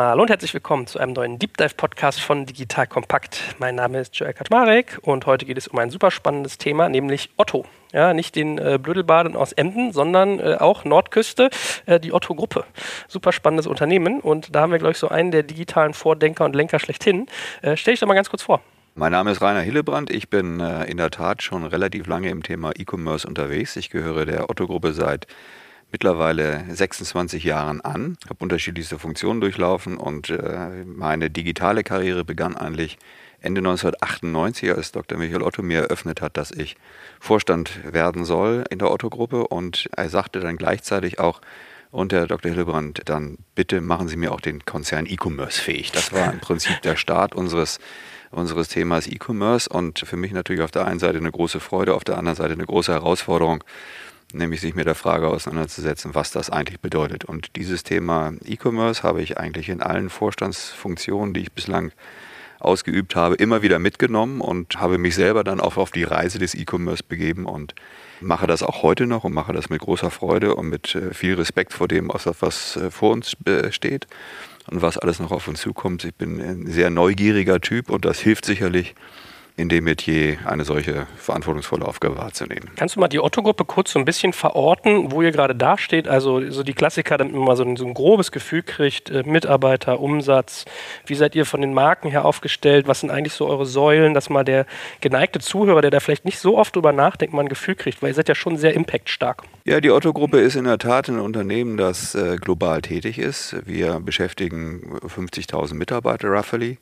Hallo und herzlich willkommen zu einem neuen Deep Dive Podcast von Digital Kompakt. Mein Name ist Joel Kaczmarek und heute geht es um ein super spannendes Thema, nämlich Otto. Ja, nicht den äh, Blödelbaden aus Emden, sondern äh, auch Nordküste, äh, die Otto-Gruppe. Super spannendes Unternehmen und da haben wir, glaube ich, so einen der digitalen Vordenker und Lenker schlechthin. Äh, stell dich doch mal ganz kurz vor. Mein Name ist Rainer Hillebrand. Ich bin äh, in der Tat schon relativ lange im Thema E-Commerce unterwegs. Ich gehöre der Otto-Gruppe seit mittlerweile 26 Jahren an, habe unterschiedlichste Funktionen durchlaufen und äh, meine digitale Karriere begann eigentlich Ende 1998, als Dr. Michael Otto mir eröffnet hat, dass ich Vorstand werden soll in der Otto-Gruppe und er sagte dann gleichzeitig auch, und Herr Dr. Hillebrand, dann bitte machen Sie mir auch den Konzern E-Commerce fähig. Das war im Prinzip der Start unseres, unseres Themas E-Commerce und für mich natürlich auf der einen Seite eine große Freude, auf der anderen Seite eine große Herausforderung, nämlich sich mit der Frage auseinanderzusetzen, was das eigentlich bedeutet. Und dieses Thema E-Commerce habe ich eigentlich in allen Vorstandsfunktionen, die ich bislang ausgeübt habe, immer wieder mitgenommen und habe mich selber dann auch auf die Reise des E-Commerce begeben und mache das auch heute noch und mache das mit großer Freude und mit äh, viel Respekt vor dem, was äh, vor uns äh, steht und was alles noch auf uns zukommt. Ich bin ein sehr neugieriger Typ und das hilft sicherlich, in dem Metier eine solche verantwortungsvolle Aufgabe wahrzunehmen. Kannst du mal die Otto-Gruppe kurz so ein bisschen verorten, wo ihr gerade dasteht? Also so die Klassiker, damit man mal so ein, so ein grobes Gefühl kriegt, äh, Mitarbeiter, Umsatz, wie seid ihr von den Marken her aufgestellt, was sind eigentlich so eure Säulen, dass mal der geneigte Zuhörer, der da vielleicht nicht so oft drüber nachdenkt, mal ein Gefühl kriegt, weil ihr seid ja schon sehr impactstark. Ja, die Otto-Gruppe ist in der Tat ein Unternehmen, das äh, global tätig ist. Wir beschäftigen 50.000 Mitarbeiter roughly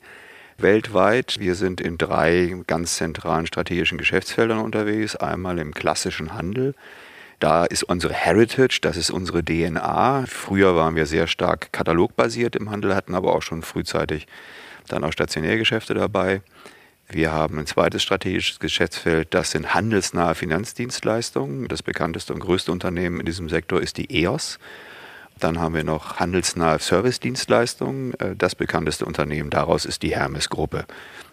weltweit. Wir sind in drei ganz zentralen strategischen Geschäftsfeldern unterwegs. Einmal im klassischen Handel. Da ist unsere Heritage, das ist unsere DNA. Früher waren wir sehr stark katalogbasiert im Handel, hatten aber auch schon frühzeitig dann auch Stationärgeschäfte dabei. Wir haben ein zweites strategisches Geschäftsfeld, das sind handelsnahe Finanzdienstleistungen. Das bekannteste und größte Unternehmen in diesem Sektor ist die EOS. Dann haben wir noch handelsnahe Servicedienstleistungen. Äh, das bekannteste Unternehmen daraus ist die Hermes-Gruppe.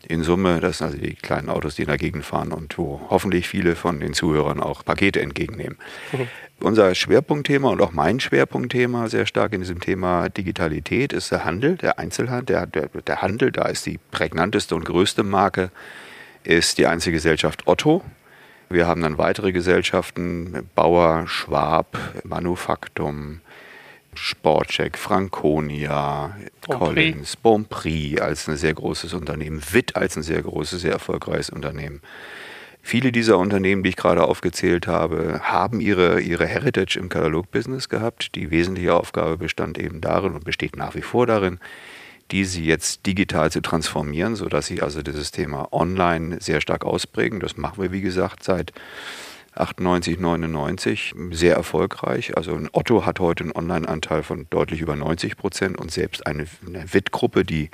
In Summe, das sind also die kleinen Autos, die in der Gegend fahren und wo hoffentlich viele von den Zuhörern auch Pakete entgegennehmen. Mhm. Unser Schwerpunktthema und auch mein Schwerpunktthema sehr stark in diesem Thema Digitalität ist der Handel, der Einzelhandel. Der, der, der Handel, da ist die prägnanteste und größte Marke, ist die Einzelgesellschaft Otto. Wir haben dann weitere Gesellschaften, Bauer, Schwab, Manufaktum, Sportcheck, Franconia, Collins, Bonprix als ein sehr großes Unternehmen, Witt als ein sehr großes, sehr erfolgreiches Unternehmen. Viele dieser Unternehmen, die ich gerade aufgezählt habe, haben ihre, ihre Heritage im Katalogbusiness gehabt. Die wesentliche Aufgabe bestand eben darin und besteht nach wie vor darin, diese jetzt digital zu transformieren, sodass sie also dieses Thema online sehr stark ausprägen. Das machen wir, wie gesagt, seit 98, 99 sehr erfolgreich. Also ein Otto hat heute einen Online-Anteil von deutlich über 90 Prozent und selbst eine, eine WIT-Gruppe, die,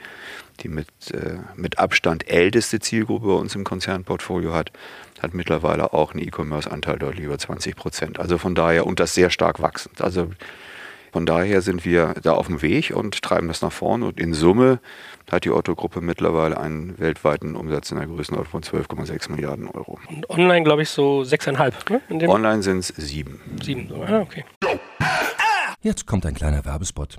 die mit, äh, mit Abstand älteste Zielgruppe bei uns im Konzernportfolio hat, hat mittlerweile auch einen E-Commerce-Anteil deutlich über 20 Prozent. Also von daher, und das sehr stark wachsend. Also von daher sind wir da auf dem Weg und treiben das nach vorne. Und in Summe hat die Otto-Gruppe mittlerweile einen weltweiten Umsatz in der Größenordnung von 12,6 Milliarden Euro. Und online, glaube ich, so 6,5. Ne? Online sind es sieben. Sieben, so. ah, okay. Jetzt kommt ein kleiner Werbespot.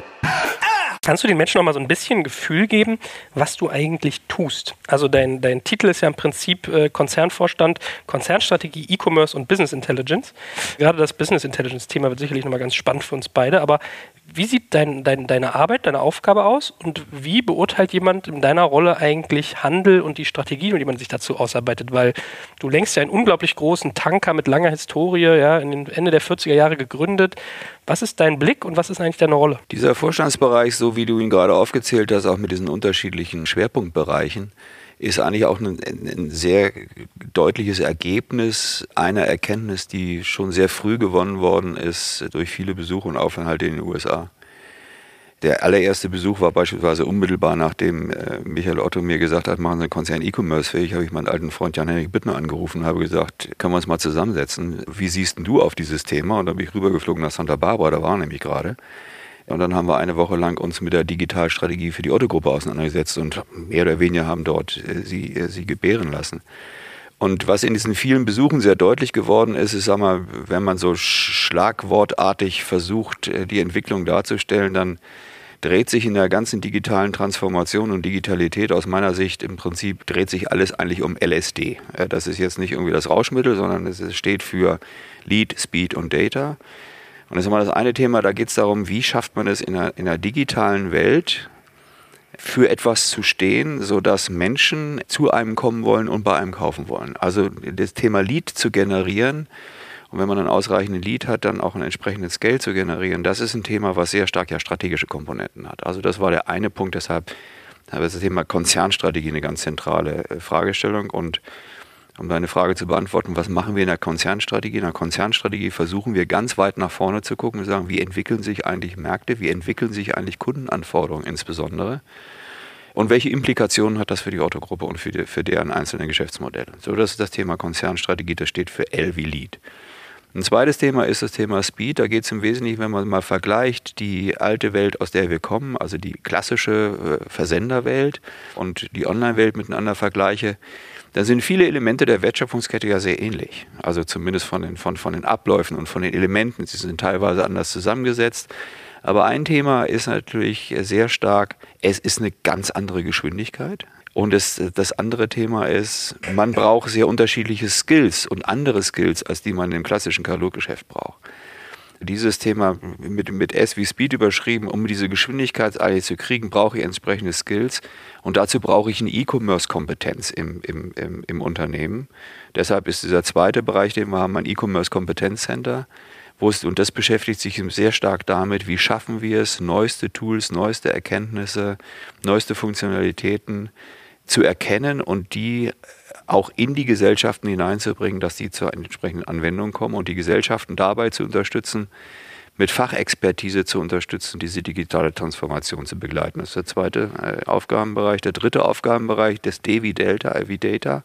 Kannst du den Menschen noch mal so ein bisschen Gefühl geben, was du eigentlich tust? Also dein, dein Titel ist ja im Prinzip äh, Konzernvorstand, Konzernstrategie, E-Commerce und Business Intelligence. Gerade das Business Intelligence-Thema wird sicherlich noch mal ganz spannend für uns beide. Aber wie sieht dein, dein, deine Arbeit, deine Aufgabe aus und wie beurteilt jemand in deiner Rolle eigentlich Handel und die Strategien, die man sich dazu ausarbeitet? Weil du lenkst ja einen unglaublich großen Tanker mit langer Historie, ja, in den Ende der 40er Jahre gegründet. Was ist dein Blick und was ist eigentlich deine Rolle? Dieser Vorstandsbereich, so wie du ihn gerade aufgezählt hast, auch mit diesen unterschiedlichen Schwerpunktbereichen, ist eigentlich auch ein, ein, sehr deutliches Ergebnis einer Erkenntnis, die schon sehr früh gewonnen worden ist durch viele Besuche und Aufenthalte in den USA. Der allererste Besuch war beispielsweise unmittelbar nachdem äh, Michael Otto mir gesagt hat, machen Sie einen Konzern E-Commerce fähig, habe ich meinen alten Freund Jan-Henrik Bittner angerufen und habe gesagt, können wir uns mal zusammensetzen? Wie siehst du auf dieses Thema? Und dann bin ich rübergeflogen nach Santa Barbara, da war er nämlich gerade. Und dann haben wir eine Woche lang uns mit der Digitalstrategie für die Otto-Gruppe auseinandergesetzt und mehr oder weniger haben dort äh, sie, äh, sie gebären lassen. Und was in diesen vielen Besuchen sehr deutlich geworden ist, ist, sag mal, wenn man so schlagwortartig versucht, äh, die Entwicklung darzustellen, dann dreht sich in der ganzen digitalen Transformation und Digitalität aus meiner Sicht im Prinzip dreht sich alles eigentlich um LSD. Das ist jetzt nicht irgendwie das Rauschmittel, sondern es steht für Lead, Speed und Data. Und das ist mal das eine Thema, da geht es darum, wie schafft man es in einer, in einer digitalen Welt, für etwas zu stehen, sodass Menschen zu einem kommen wollen und bei einem kaufen wollen. Also das Thema Lead zu generieren und wenn man ein ausreichendes Lead hat, dann auch ein entsprechendes Geld zu generieren, das ist ein Thema, was sehr stark ja strategische Komponenten hat. Also das war der eine Punkt, deshalb habe das Thema Konzernstrategie eine ganz zentrale äh, Fragestellung und um deine Frage zu beantworten, was machen wir in der Konzernstrategie? In der Konzernstrategie versuchen wir ganz weit nach vorne zu gucken und sagen, wie entwickeln sich eigentlich Märkte, wie entwickeln sich eigentlich Kundenanforderungen insbesondere und welche Implikationen hat das für die Autogruppe und für, die, für deren einzelne Geschäftsmodelle. So, das ist das Thema Konzernstrategie, das steht für L wie Lead. Ein zweites Thema ist das Thema Speed. Da geht es im Wesentlichen, wenn man mal vergleicht, die alte Welt, aus der wir kommen, also die klassische äh, Versenderwelt und die Online-Welt miteinander vergleiche, da sind viele Elemente der Wertschöpfungskette ja sehr ähnlich. Also zumindest von den, von, von den Abläufen und von den Elementen. Sie sind teilweise anders zusammengesetzt. Aber ein Thema ist natürlich sehr stark, es ist eine ganz andere Geschwindigkeit. Und das, das andere Thema ist, man braucht sehr unterschiedliche Skills und andere Skills, als die man im klassischen Kataloggeschäft braucht dieses Thema mit, mit S wie Speed überschrieben, um diese Geschwindigkeit alle zu kriegen, brauche ich entsprechende Skills und dazu brauche ich eine E-Commerce-Kompetenz im, im, im, im, Unternehmen. Deshalb ist dieser zweite Bereich, den wir haben, ein E-Commerce-Kompetenzcenter. Und das beschäftigt sich sehr stark damit, wie schaffen wir es, neueste Tools, neueste Erkenntnisse, neueste Funktionalitäten zu erkennen und die auch in die Gesellschaften hineinzubringen, dass sie zur entsprechenden Anwendung kommen und die Gesellschaften dabei zu unterstützen, mit Fachexpertise zu unterstützen, diese digitale Transformation zu begleiten. Das ist der zweite äh, Aufgabenbereich. Der dritte Aufgabenbereich, das D wie Delta, I wie Data.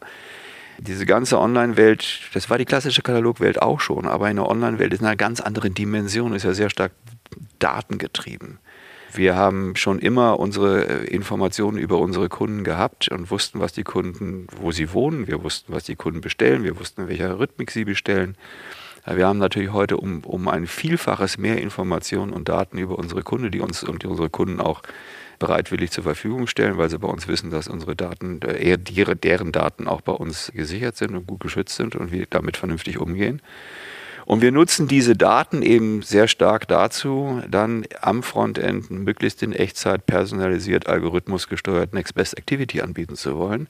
Diese ganze Online-Welt, das war die klassische Katalogwelt auch schon, aber in der Online-Welt ist eine ganz andere Dimension, ist ja sehr stark datengetrieben. Wir haben schon immer unsere äh, Informationen über unsere Kunden gehabt und wussten, was die Kunden, wo sie wohnen. Wir wussten, was die Kunden bestellen. Wir wussten, in welcher Rhythmik sie bestellen. Wir haben natürlich heute um, um ein Vielfaches mehr Informationen und Daten über unsere Kunden, die uns und die unsere Kunden auch bereitwillig zur Verfügung stellen, weil sie bei uns wissen, dass unsere Daten, äh, deren Daten auch bei uns gesichert sind und gut geschützt sind und wir damit vernünftig umgehen. Und wir nutzen diese Daten eben sehr stark dazu, dann am Frontend möglichst in Echtzeit personalisiert, algorithmusgesteuert Next Best Activity anbieten zu wollen.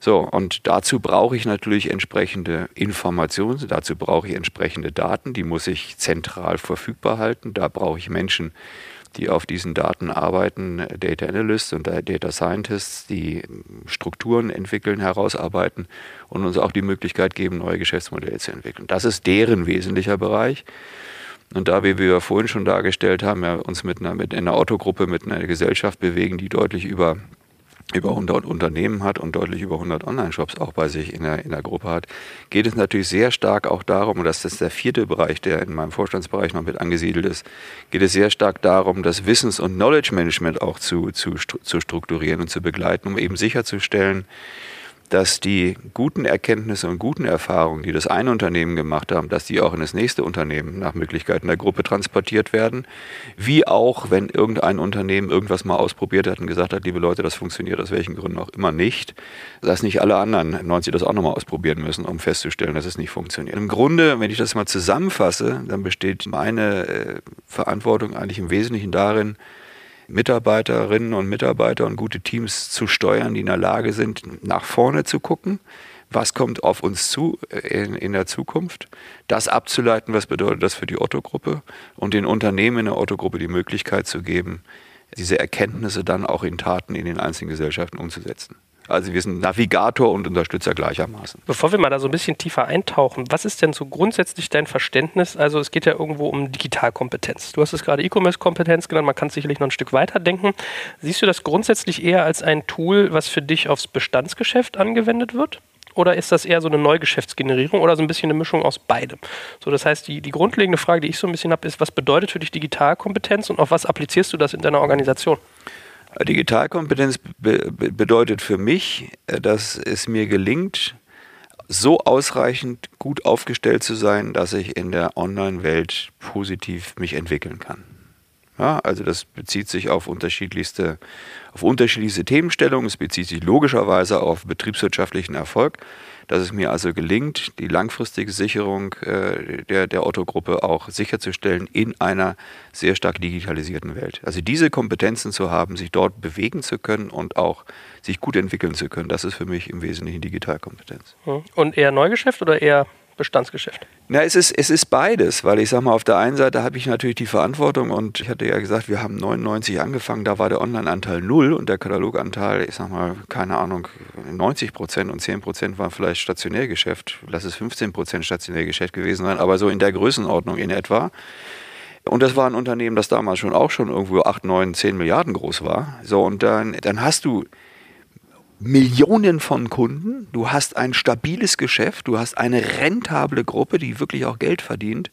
So, und dazu brauche ich natürlich entsprechende Informationen, dazu brauche ich entsprechende Daten, die muss ich zentral verfügbar halten. Da brauche ich Menschen, die auf diesen Daten arbeiten, Data Analysts und Data Scientists, die Strukturen entwickeln, herausarbeiten und uns auch die Möglichkeit geben, neue Geschäftsmodelle zu entwickeln. Das ist deren wesentlicher Bereich. Und da wie wir vorhin schon dargestellt haben, ja, uns mit einer, mit einer Autogruppe, mit einer Gesellschaft bewegen, die deutlich über über 100 Unternehmen hat und deutlich über 100 Online-Shops auch bei sich in der, in der Gruppe hat, geht es natürlich sehr stark auch darum, und das ist der vierte Bereich, der in meinem Vorstandsbereich noch mit angesiedelt ist, geht es sehr stark darum, das Wissens- und Knowledge-Management auch zu, zu, zu strukturieren und zu begleiten, um eben sicherzustellen, dass die guten Erkenntnisse und guten Erfahrungen, die das eine Unternehmen gemacht haben, dass die auch in das nächste Unternehmen nach Möglichkeiten der Gruppe transportiert werden. Wie auch, wenn irgendein Unternehmen irgendwas mal ausprobiert hat und gesagt hat, liebe Leute, das funktioniert aus welchen Gründen auch immer nicht, dass nicht alle anderen 90 das auch nochmal ausprobieren müssen, um festzustellen, dass es nicht funktioniert. Im Grunde, wenn ich das mal zusammenfasse, dann besteht meine äh, Verantwortung eigentlich im Wesentlichen darin, Mitarbeiterinnen und Mitarbeiter und gute Teams zu steuern, die in der Lage sind, nach vorne zu gucken. Was kommt auf uns zu in, in der Zukunft? Das abzuleiten, was bedeutet das für die Otto-Gruppe und den Unternehmen in der Otto-Gruppe die Möglichkeit zu geben, diese Erkenntnisse dann auch in Taten in den einzelnen Gesellschaften umzusetzen. Also wir sind Navigator und Unterstützer gleichermaßen. Bevor wir mal da so ein bisschen tiefer eintauchen, was ist denn so grundsätzlich dein Verständnis? Also es geht ja irgendwo um Digitalkompetenz. Du hast es gerade E-Commerce-Kompetenz genannt, man kann sicherlich noch ein Stück weiter denken. Siehst du das grundsätzlich eher als ein Tool, was für dich aufs Bestandsgeschäft angewendet wird? Oder ist das eher so eine Neugeschäftsgenerierung oder so ein bisschen eine Mischung aus beidem? So, das heißt, die, die grundlegende Frage, die ich so ein bisschen habe, ist, was bedeutet für dich Digitalkompetenz und auf was applizierst du das in deiner Organisation? Digitalkompetenz be bedeutet für mich, äh, dass es mir gelingt, so ausreichend gut aufgestellt zu sein, dass ich in der Online-Welt positiv mich entwickeln kann. Ja, also das bezieht sich auf unterschiedlichste, auf unterschiedlichste Themenstellungen, es bezieht sich logischerweise auf betriebswirtschaftlichen Erfolg, dass es mir also gelingt, die langfristige Sicherung äh, der, der Otto-Gruppe auch sicherzustellen in einer sehr stark digitalisierten Welt. Also diese Kompetenzen zu haben, sich dort bewegen zu können und auch sich gut entwickeln zu können, das ist für mich im Wesentlichen Digitalkompetenz. Hm. Und eher Neugeschäft oder eher Bestandsgeschäft? Na, es ist, es ist beides, weil ich sage mal, auf der einen Seite habe ich natürlich die Verantwortung und ich hatte ja gesagt, wir haben 99 angefangen, da war der Online-Anteil null und der Kataloganteil, ich sage mal, keine Ahnung, 90 Prozent und 10 Prozent war vielleicht Stationärgeschäft, lass es 15 Prozent Stationärgeschäft gewesen sein, aber so in der Größenordnung in etwa. Und das war ein Unternehmen, das damals schon auch schon irgendwo 8, 9, 10 Milliarden groß war. So, und dann, dann hast du Millionen von Kunden, du hast ein stabiles Geschäft, du hast eine rentable Gruppe, die wirklich auch Geld verdient.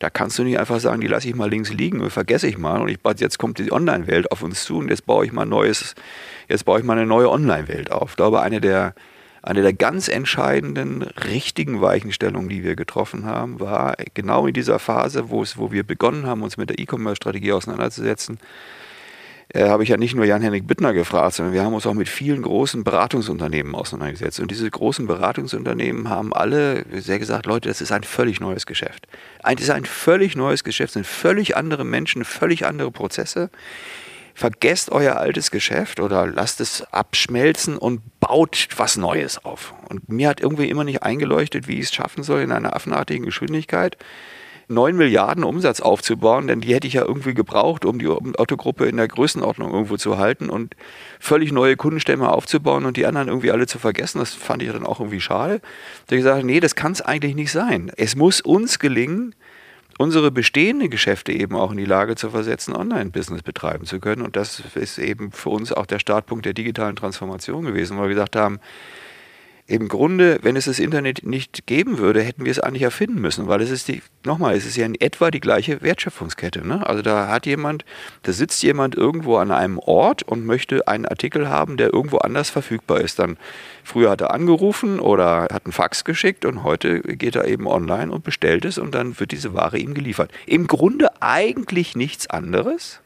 Da kannst du nicht einfach sagen, die lasse ich mal links liegen und vergesse ich mal und ich, jetzt kommt die Online-Welt auf uns zu und jetzt baue ich mal neues, jetzt baue ich mal eine neue Online-Welt auf. Ich glaube, eine der, eine der ganz entscheidenden, richtigen Weichenstellungen, die wir getroffen haben, war genau in dieser Phase, wo, es, wo wir begonnen haben, uns mit der E-Commerce-Strategie auseinanderzusetzen, äh, habe ich ja nicht nur Jan-Henrik Bittner gefragt, sondern wir haben uns auch mit vielen großen Beratungsunternehmen auseinandergesetzt. Und diese großen Beratungsunternehmen haben alle sehr gesagt, Leute, das ist ein völlig neues Geschäft. Das ist ein völlig neues Geschäft, sind völlig andere Menschen, völlig andere Prozesse. Vergesst euer altes Geschäft oder lasst es abschmelzen und baut was Neues auf. Und mir hat irgendwie immer nicht eingeleuchtet, wie ich es schaffen soll in einer affenartigen Geschwindigkeit 9 Milliarden Umsatz aufzubauen, denn die hätte ich ja irgendwie gebraucht, um die Autogruppe in der Größenordnung irgendwo zu halten und völlig neue Kundenstämme aufzubauen und die anderen irgendwie alle zu vergessen. Das fand ich dann auch irgendwie schade. Da ich gesagt, nee, das kann es eigentlich nicht sein. Es muss uns gelingen, unsere bestehenden Geschäfte eben auch in die Lage zu versetzen, Online-Business betreiben zu können. Und das ist eben für uns auch der Startpunkt der digitalen Transformation gewesen, weil wir gesagt haben, im Grunde, wenn es das Internet nicht geben würde, hätten wir es eigentlich erfinden müssen, weil es ist die, nochmal, es ist ja in etwa die gleiche Wertschöpfungskette. Ne? Also da hat jemand, da sitzt jemand irgendwo an einem Ort und möchte einen Artikel haben, der irgendwo anders verfügbar ist. Dann früher hat er angerufen oder hat einen Fax geschickt und heute geht er eben online und bestellt es und dann wird diese Ware ihm geliefert. Im Grunde eigentlich nichts anderes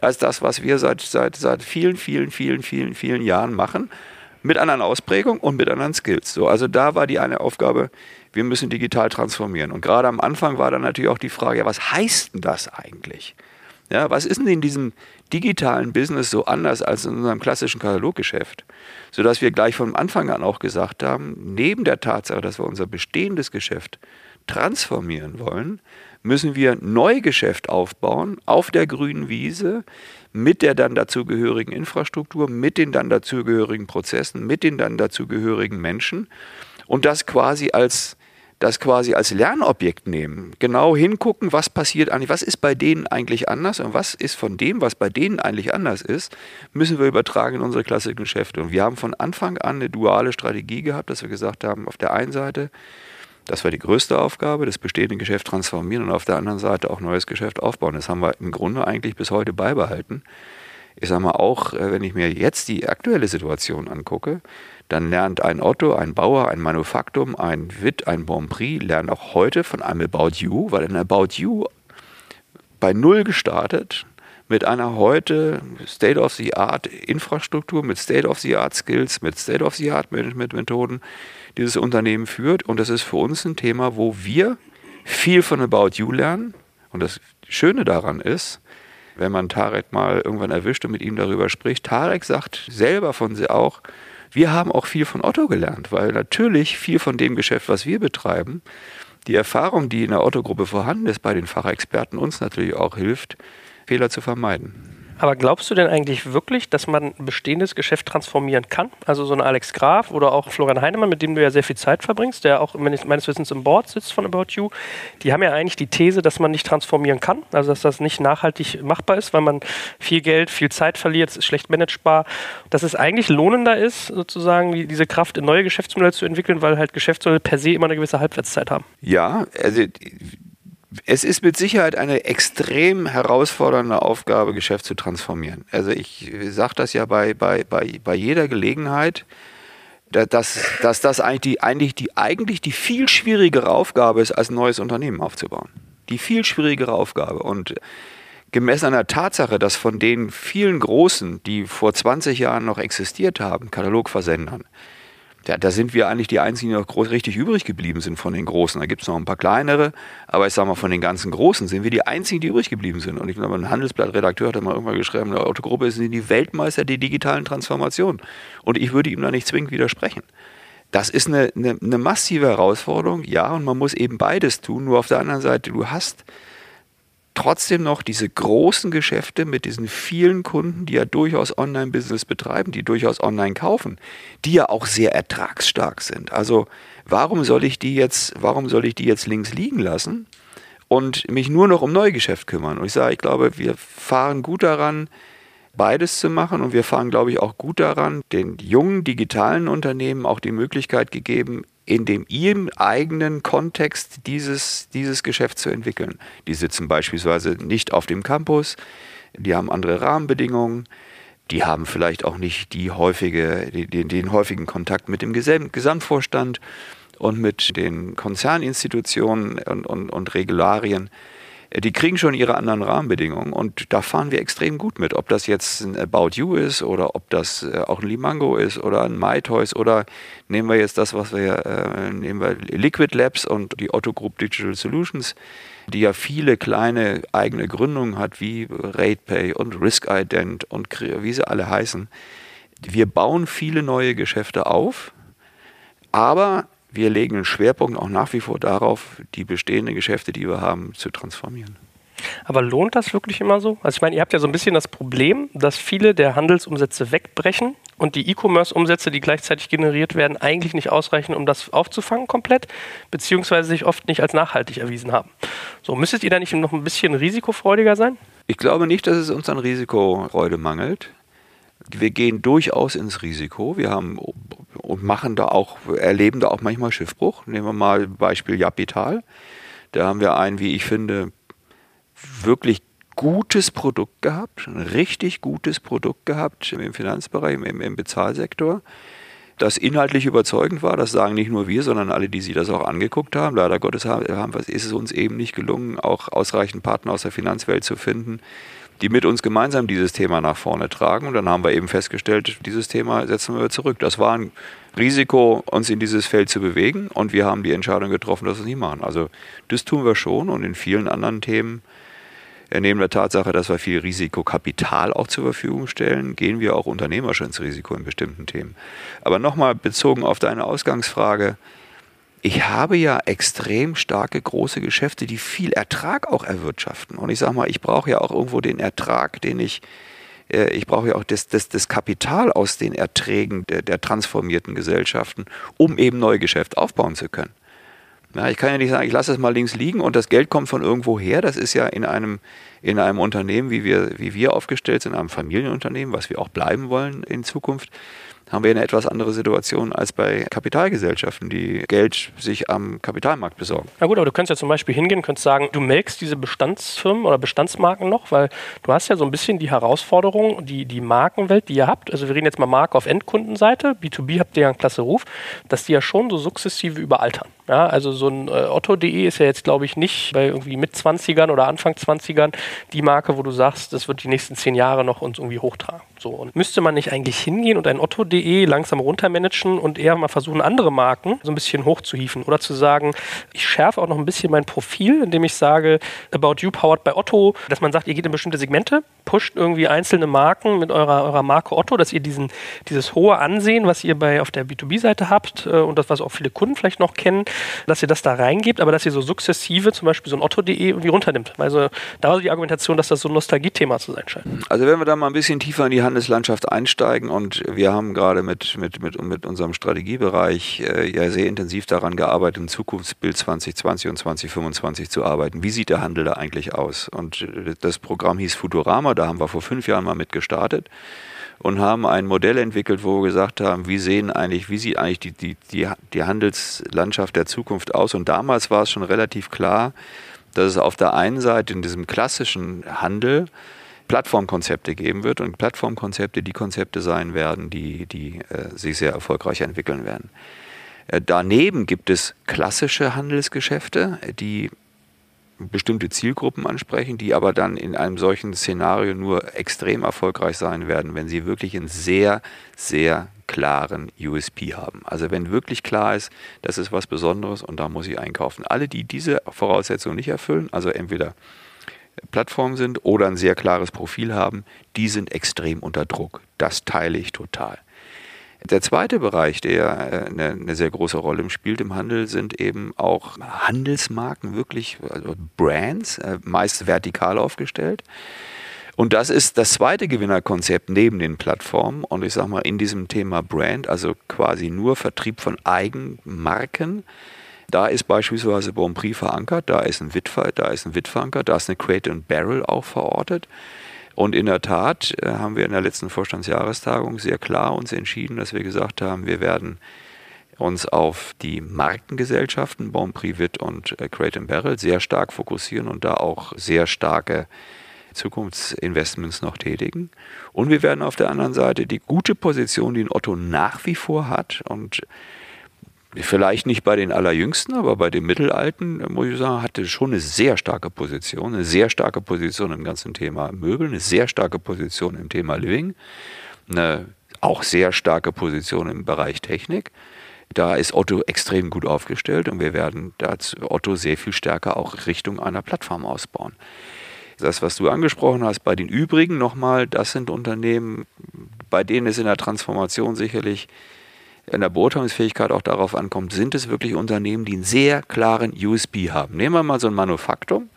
als das, was wir seit, seit, seit vielen, vielen, vielen, vielen, vielen Jahren machen mit anderen Ausprägungen und mit anderen Skills. So, also da war die eine Aufgabe, wir müssen digital transformieren. Und gerade am Anfang war dann natürlich auch die Frage, ja, was heißt denn das eigentlich? Ja, was ist denn in diesem digitalen Business so anders als in unserem klassischen Kataloggeschäft? Sodass wir gleich von Anfang an auch gesagt haben, neben der Tatsache, dass wir unser bestehendes Geschäft transformieren wollen, müssen wir Neugeschäft aufbauen auf der grünen Wiese mit der dann dazugehörigen Infrastruktur, mit den dann dazugehörigen Prozessen, mit den dann dazugehörigen Menschen und das quasi als das quasi als Lernobjekt nehmen, genau hingucken, was passiert eigentlich, was ist bei denen eigentlich anders und was ist von dem, was bei denen eigentlich anders ist, müssen wir übertragen in unsere klassischen Geschäfte. Und wir haben von Anfang an eine duale Strategie gehabt, dass wir gesagt haben, auf der einen Seite, das war die größte Aufgabe, das bestehende Geschäft transformieren und auf der anderen Seite auch neues Geschäft aufbauen. Das haben wir im Grunde eigentlich bis heute beibehalten. Ich sage mal auch, äh, wenn ich mir jetzt die aktuelle Situation angucke, dann lernt ein Otto, ein Bauer, ein Manufaktum, ein Witt, ein Bonprix, lernen auch heute von einem About You, weil ein About You bei Null gestartet, mit einer heute State-of-the-Art Infrastruktur, mit State-of-the-Art Skills, mit State-of-the-Art Management Methoden dieses Unternehmen führt. Und das ist für uns ein Thema, wo wir viel von About You lernen. Und das Schöne daran ist, wenn man Tarek mal irgendwann erwischt und mit ihm darüber spricht, Tarek sagt selber von sich auch, wir haben auch viel von Otto gelernt, weil natürlich viel von dem Geschäft, was wir betreiben, die Erfahrung, die in der Otto-Gruppe vorhanden ist, bei den Fachexperten uns natürlich auch hilft, Fehler zu vermeiden. Aber glaubst du denn eigentlich wirklich, dass man ein bestehendes Geschäft transformieren kann? Also so ein Alex Graf oder auch Florian Heinemann, mit dem du ja sehr viel Zeit verbringst, der auch meines Wissens im Board sitzt von About You, die haben ja eigentlich die These, dass man nicht transformieren kann, also dass das nicht nachhaltig machbar ist, weil man viel Geld, viel Zeit verliert, es ist schlecht managebar, dass es eigentlich lohnender ist, sozusagen diese Kraft in neue Geschäftsmodelle zu entwickeln, weil halt Geschäftsmodelle per se immer eine gewisse Halbwertszeit haben. Ja, also es ist mit Sicherheit eine extrem herausfordernde Aufgabe, Geschäft zu transformieren. Also ich sage das ja bei, bei, bei, bei jeder Gelegenheit, dass, dass das eigentlich die, eigentlich, die, eigentlich die viel schwierigere Aufgabe ist, als ein neues Unternehmen aufzubauen. Die viel schwierigere Aufgabe. Und gemessen an der Tatsache, dass von den vielen Großen, die vor 20 Jahren noch existiert haben, Katalogversendern, ja, da sind wir eigentlich die Einzigen, die noch groß, richtig übrig geblieben sind von den Großen. Da gibt es noch ein paar kleinere, aber ich sage mal, von den ganzen Großen sind wir die Einzigen, die übrig geblieben sind. Und ich glaube, ein Handelsblatt-Redakteur hat mal irgendwann geschrieben, die Autogruppe sind die Weltmeister der digitalen Transformation. Und ich würde ihm da nicht zwingend widersprechen. Das ist eine, eine, eine massive Herausforderung, ja, und man muss eben beides tun. Nur auf der anderen Seite, du hast trotzdem noch diese großen Geschäfte mit diesen vielen Kunden, die ja durchaus Online-Business betreiben, die durchaus online kaufen, die ja auch sehr ertragsstark sind. Also warum soll ich die jetzt, warum soll ich die jetzt links liegen lassen und mich nur noch um Neugeschäft kümmern? Und ich sage, ich glaube, wir fahren gut daran, beides zu machen und wir fahren, glaube ich, auch gut daran, den jungen digitalen Unternehmen auch die Möglichkeit gegeben, in dem ihrem eigenen Kontext dieses, dieses Geschäft zu entwickeln. Die sitzen beispielsweise nicht auf dem Campus, die haben andere Rahmenbedingungen, die haben vielleicht auch nicht die häufige, den, den häufigen Kontakt mit dem Gesamtvorstand und mit den Konzerninstitutionen und, und, und Regularien die kriegen schon ihre anderen Rahmenbedingungen und da fahren wir extrem gut mit. Ob das jetzt ein About You ist oder ob das äh, auch ein Limango ist oder ein MyToys oder nehmen wir jetzt das, was wir, äh, nehmen wir Liquid Labs und die Otto Group Digital Solutions, die ja viele kleine eigene Gründungen hat, wie RatePay und Risk Ident und wie sie alle heißen. Wir bauen viele neue Geschäfte auf, aber wir legen einen Schwerpunkt auch nach wie vor darauf, die bestehenden Geschäfte, die wir haben, zu transformieren. Aber lohnt das wirklich immer so? Also ich meine, ihr habt ja so ein bisschen das Problem, dass viele der Handelsumsätze wegbrechen und die E-Commerce-Umsätze, die gleichzeitig generiert werden, eigentlich nicht ausreichen, um das aufzufangen komplett, beziehungsweise sich oft nicht als nachhaltig erwiesen haben. So, müsstet ihr da nicht noch ein bisschen risikofreudiger sein? Ich glaube nicht, dass es uns an Risikofreude mangelt. Wir gehen durchaus ins Risiko. Wir haben und machen da auch, erleben da auch manchmal Schiffbruch. Nehmen wir mal Beispiel Japital. Da haben wir ein, wie ich finde, wirklich gutes Produkt gehabt, ein richtig gutes Produkt gehabt im Finanzbereich, im, im Bezahlsektor, das inhaltlich überzeugend war. Das sagen nicht nur wir, sondern alle, die sich das auch angeguckt haben. Leider Gottes haben, ist es uns eben nicht gelungen, auch ausreichend Partner aus der Finanzwelt zu finden, die mit uns gemeinsam dieses Thema nach vorne tragen. Und dann haben wir eben festgestellt, dieses Thema setzen wir zurück. Das war ein Risiko, uns in dieses Feld zu bewegen. Und wir haben die Entscheidung getroffen, dass wir es nicht machen. Also das tun wir schon. Und in vielen anderen Themen, neben der Tatsache, dass wir viel Risikokapital auch zur Verfügung stellen, gehen wir auch unternehmerisch ins Risiko in bestimmten Themen. Aber nochmal bezogen auf deine Ausgangsfrage, ich habe ja extrem starke große Geschäfte, die viel Ertrag auch erwirtschaften. Und ich sage mal, ich brauche ja auch irgendwo den Ertrag, den ich, äh, ich brauche ja auch das, das, das Kapital aus den Erträgen der, der transformierten Gesellschaften, um eben neue Geschäfte aufbauen zu können. Ja, ich kann ja nicht sagen, ich lasse es mal links liegen und das Geld kommt von irgendwo her. Das ist ja in einem, in einem Unternehmen, wie wir, wie wir aufgestellt sind, in einem Familienunternehmen, was wir auch bleiben wollen in Zukunft haben wir eine etwas andere Situation als bei Kapitalgesellschaften, die Geld sich am Kapitalmarkt besorgen. Na gut, aber du könntest ja zum Beispiel hingehen, könntest sagen, du melkst diese Bestandsfirmen oder Bestandsmarken noch, weil du hast ja so ein bisschen die Herausforderung, die, die Markenwelt, die ihr habt, also wir reden jetzt mal Marke auf Endkundenseite, B2B habt ihr ja einen klasse Ruf, dass die ja schon so sukzessive überaltern. Ja, also so ein äh, Otto.de ist ja jetzt, glaube ich, nicht bei irgendwie mit 20ern oder Anfang 20ern die Marke, wo du sagst, das wird die nächsten zehn Jahre noch uns irgendwie hochtragen. So, und müsste man nicht eigentlich hingehen und ein Otto.de langsam runtermanagen und eher mal versuchen, andere Marken so ein bisschen hochzuhieven oder zu sagen, ich schärfe auch noch ein bisschen mein Profil, indem ich sage, About You powered by Otto, dass man sagt, ihr geht in bestimmte Segmente, pusht irgendwie einzelne Marken mit eurer, eurer Marke Otto, dass ihr diesen, dieses hohe Ansehen, was ihr bei auf der B2B-Seite habt äh, und das, was auch viele Kunden vielleicht noch kennen, dass ihr das da reingebt, aber dass ihr so sukzessive zum Beispiel so ein Otto.de irgendwie runternimmt. Also da war die Argumentation, dass das so ein Nostalgiethema zu sein scheint. Also wenn wir da mal ein bisschen tiefer in die Handelslandschaft einsteigen und wir haben gerade mit, mit, mit, mit unserem Strategiebereich äh, ja sehr intensiv daran gearbeitet, im Zukunftsbild 2020 und 2025 zu arbeiten. Wie sieht der Handel da eigentlich aus? Und äh, das Programm hieß Futurama, da haben wir vor fünf Jahren mal mit gestartet und haben ein Modell entwickelt, wo wir gesagt haben, wie sehen eigentlich, wie sieht eigentlich die, die, die, die Handelslandschaft der Zukunft aus? Und damals war es schon relativ klar, dass es auf der einen Seite in diesem klassischen Handel Plattformkonzepte geben wird und Plattformkonzepte die Konzepte sein werden, die, die äh, sich sehr erfolgreich entwickeln werden. Äh, daneben gibt es klassische Handelsgeschäfte, die bestimmte Zielgruppen ansprechen, die aber dann in einem solchen Szenario nur extrem erfolgreich sein werden, wenn sie wirklich einen sehr, sehr klaren USP haben. Also wenn wirklich klar ist, das ist was Besonderes und da muss ich einkaufen. Alle, die diese Voraussetzungen nicht erfüllen, also entweder Plattformen sind oder ein sehr klares Profil haben, die sind extrem unter Druck. Das teile ich total. Der zweite Bereich, der eine, äh, eine, sehr große Rolle spielt im Handel, sind eben auch Handelsmarken, wirklich also Brands, äh, meist vertikal aufgestellt. Und das ist das zweite Gewinnerkonzept neben den Plattformen. Und ich sage mal, in diesem Thema Brand, also quasi nur Vertrieb von Eigenmarken, da ist beispielsweise Bonprix verankert, da ist ein Witt, da ist ein Witt verankert, da ist eine Crate Barrel auch verortet. Und in der Tat äh, haben wir in der letzten Vorstandsjahrestagung sehr klar uns entschieden, dass wir gesagt haben, wir werden uns auf die Markengesellschaften Bon Privit und äh, Crate Barrel sehr stark fokussieren und da auch sehr starke Zukunftsinvestments noch tätigen. Und wir werden auf der anderen Seite die gute Position, die ein Otto nach wie vor hat und Vielleicht nicht bei den Allerjüngsten, aber bei den Mittelalten, muss ich sagen, hatte schon eine sehr starke Position, eine sehr starke Position im ganzen Thema Möbel, eine sehr starke Position im Thema Living, eine auch sehr starke Position im Bereich Technik. Da ist Otto extrem gut aufgestellt und wir werden dazu Otto sehr viel stärker auch Richtung einer Plattform ausbauen. Das, was du angesprochen hast, bei den übrigen nochmal, das sind Unternehmen, bei denen es in der Transformation sicherlich in der Beurteilungsfähigkeit auch darauf ankommt, sind es wirklich Unternehmen, die einen sehr klaren USP haben. Nehmen wir mal so ein Manufaktum.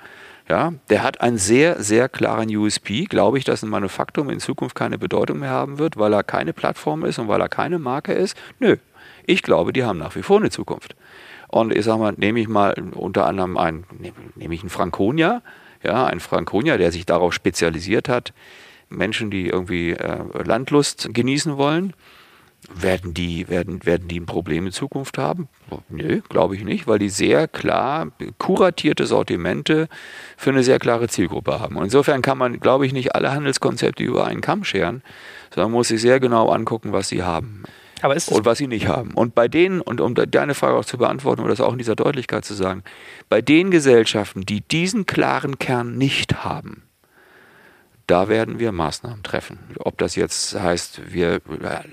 Ja, der hat einen sehr, sehr klaren USP. Glaube ich, dass ein Manufaktum in Zukunft keine Bedeutung mehr haben wird, weil er keine Plattform ist und weil er keine Marke ist? Nö. Ich glaube, die haben nach wie vor eine Zukunft. Und ich sage mal, nehme ich mal unter anderem einen, nehme ich einen Franconia, ja, ein Franconia, der sich darauf spezialisiert hat, Menschen, die irgendwie äh, Landlust genießen wollen, werden die, werden, werden die ein Problem in Zukunft haben? Nö, glaube ich nicht, weil die sehr klar kuratierte Sortimente für eine sehr klare Zielgruppe haben. Und insofern kann man, glaube ich, nicht alle Handelskonzepte über einen Kamm scheren, sondern muss sich sehr genau angucken, was sie haben. und was sie nicht haben. Und bei denen, und um deine Frage auch zu beantworten oder das auch in dieser Deutlichkeit zu sagen, bei den Gesellschaften, die diesen klaren Kern nicht haben, da werden wir Maßnahmen treffen. Ob das jetzt heißt, wir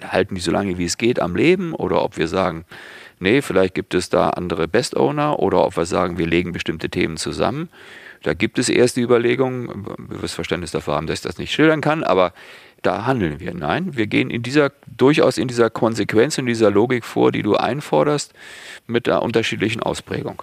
halten die so lange wie es geht am Leben oder ob wir sagen, nee, vielleicht gibt es da andere Best Owner oder ob wir sagen, wir legen bestimmte Themen zusammen. Da gibt es erste Überlegungen. Wir wirst Verständnis dafür haben, dass ich das nicht schildern kann, aber da handeln wir. Nein, wir gehen in dieser, durchaus in dieser Konsequenz, in dieser Logik vor, die du einforderst, mit der unterschiedlichen Ausprägung.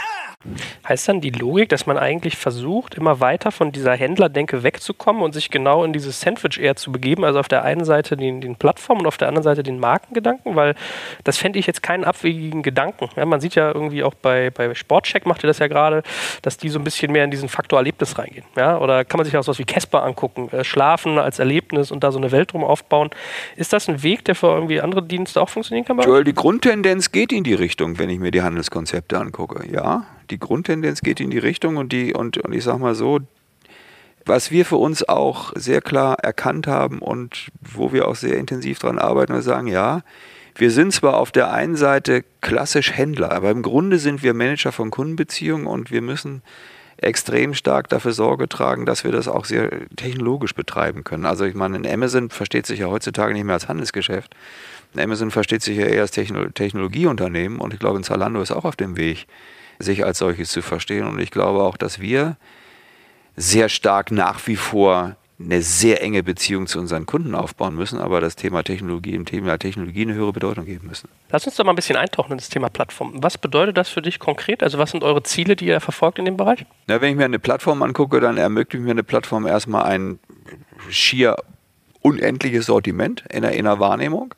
Heißt dann die Logik, dass man eigentlich versucht, immer weiter von dieser Händlerdenke wegzukommen und sich genau in dieses Sandwich eher zu begeben? Also auf der einen Seite den, den Plattformen und auf der anderen Seite den Markengedanken, weil das fände ich jetzt keinen abwegigen Gedanken. Ja, man sieht ja irgendwie auch bei, bei Sportcheck macht ihr das ja gerade, dass die so ein bisschen mehr in diesen Faktor Erlebnis reingehen. Ja? Oder kann man sich auch sowas wie Casper angucken, äh, Schlafen als Erlebnis und da so eine Welt drum aufbauen. Ist das ein Weg, der für irgendwie andere Dienste auch funktionieren kann? Joel, die Grundtendenz geht in die Richtung, wenn ich mir die Handelskonzepte angucke. Ja, die Grundtendenz geht in die Richtung und die, und, und ich sag mal so, was wir für uns auch sehr klar erkannt haben und wo wir auch sehr intensiv dran arbeiten, wir sagen, ja, wir sind zwar auf der einen Seite klassisch Händler, aber im Grunde sind wir Manager von Kundenbeziehungen und wir müssen extrem stark dafür Sorge tragen, dass wir das auch sehr technologisch betreiben können. Also ich meine, Amazon versteht sich ja heutzutage nicht mehr als Handelsgeschäft. Amazon versteht sich ja eher als Technologieunternehmen und ich glaube, ein Zalando ist auch auf dem Weg, sich als solches zu verstehen. Und ich glaube auch, dass wir sehr stark nach wie vor eine sehr enge Beziehung zu unseren Kunden aufbauen müssen, aber das Thema Technologie im Thema Technologie eine höhere Bedeutung geben müssen. Lass uns doch mal ein bisschen eintauchen in das Thema Plattform. Was bedeutet das für dich konkret? Also was sind eure Ziele, die ihr verfolgt in dem Bereich? Na, wenn ich mir eine Plattform angucke, dann ermöglicht mir eine Plattform erstmal ein schier unendliches Sortiment in der, in der Wahrnehmung.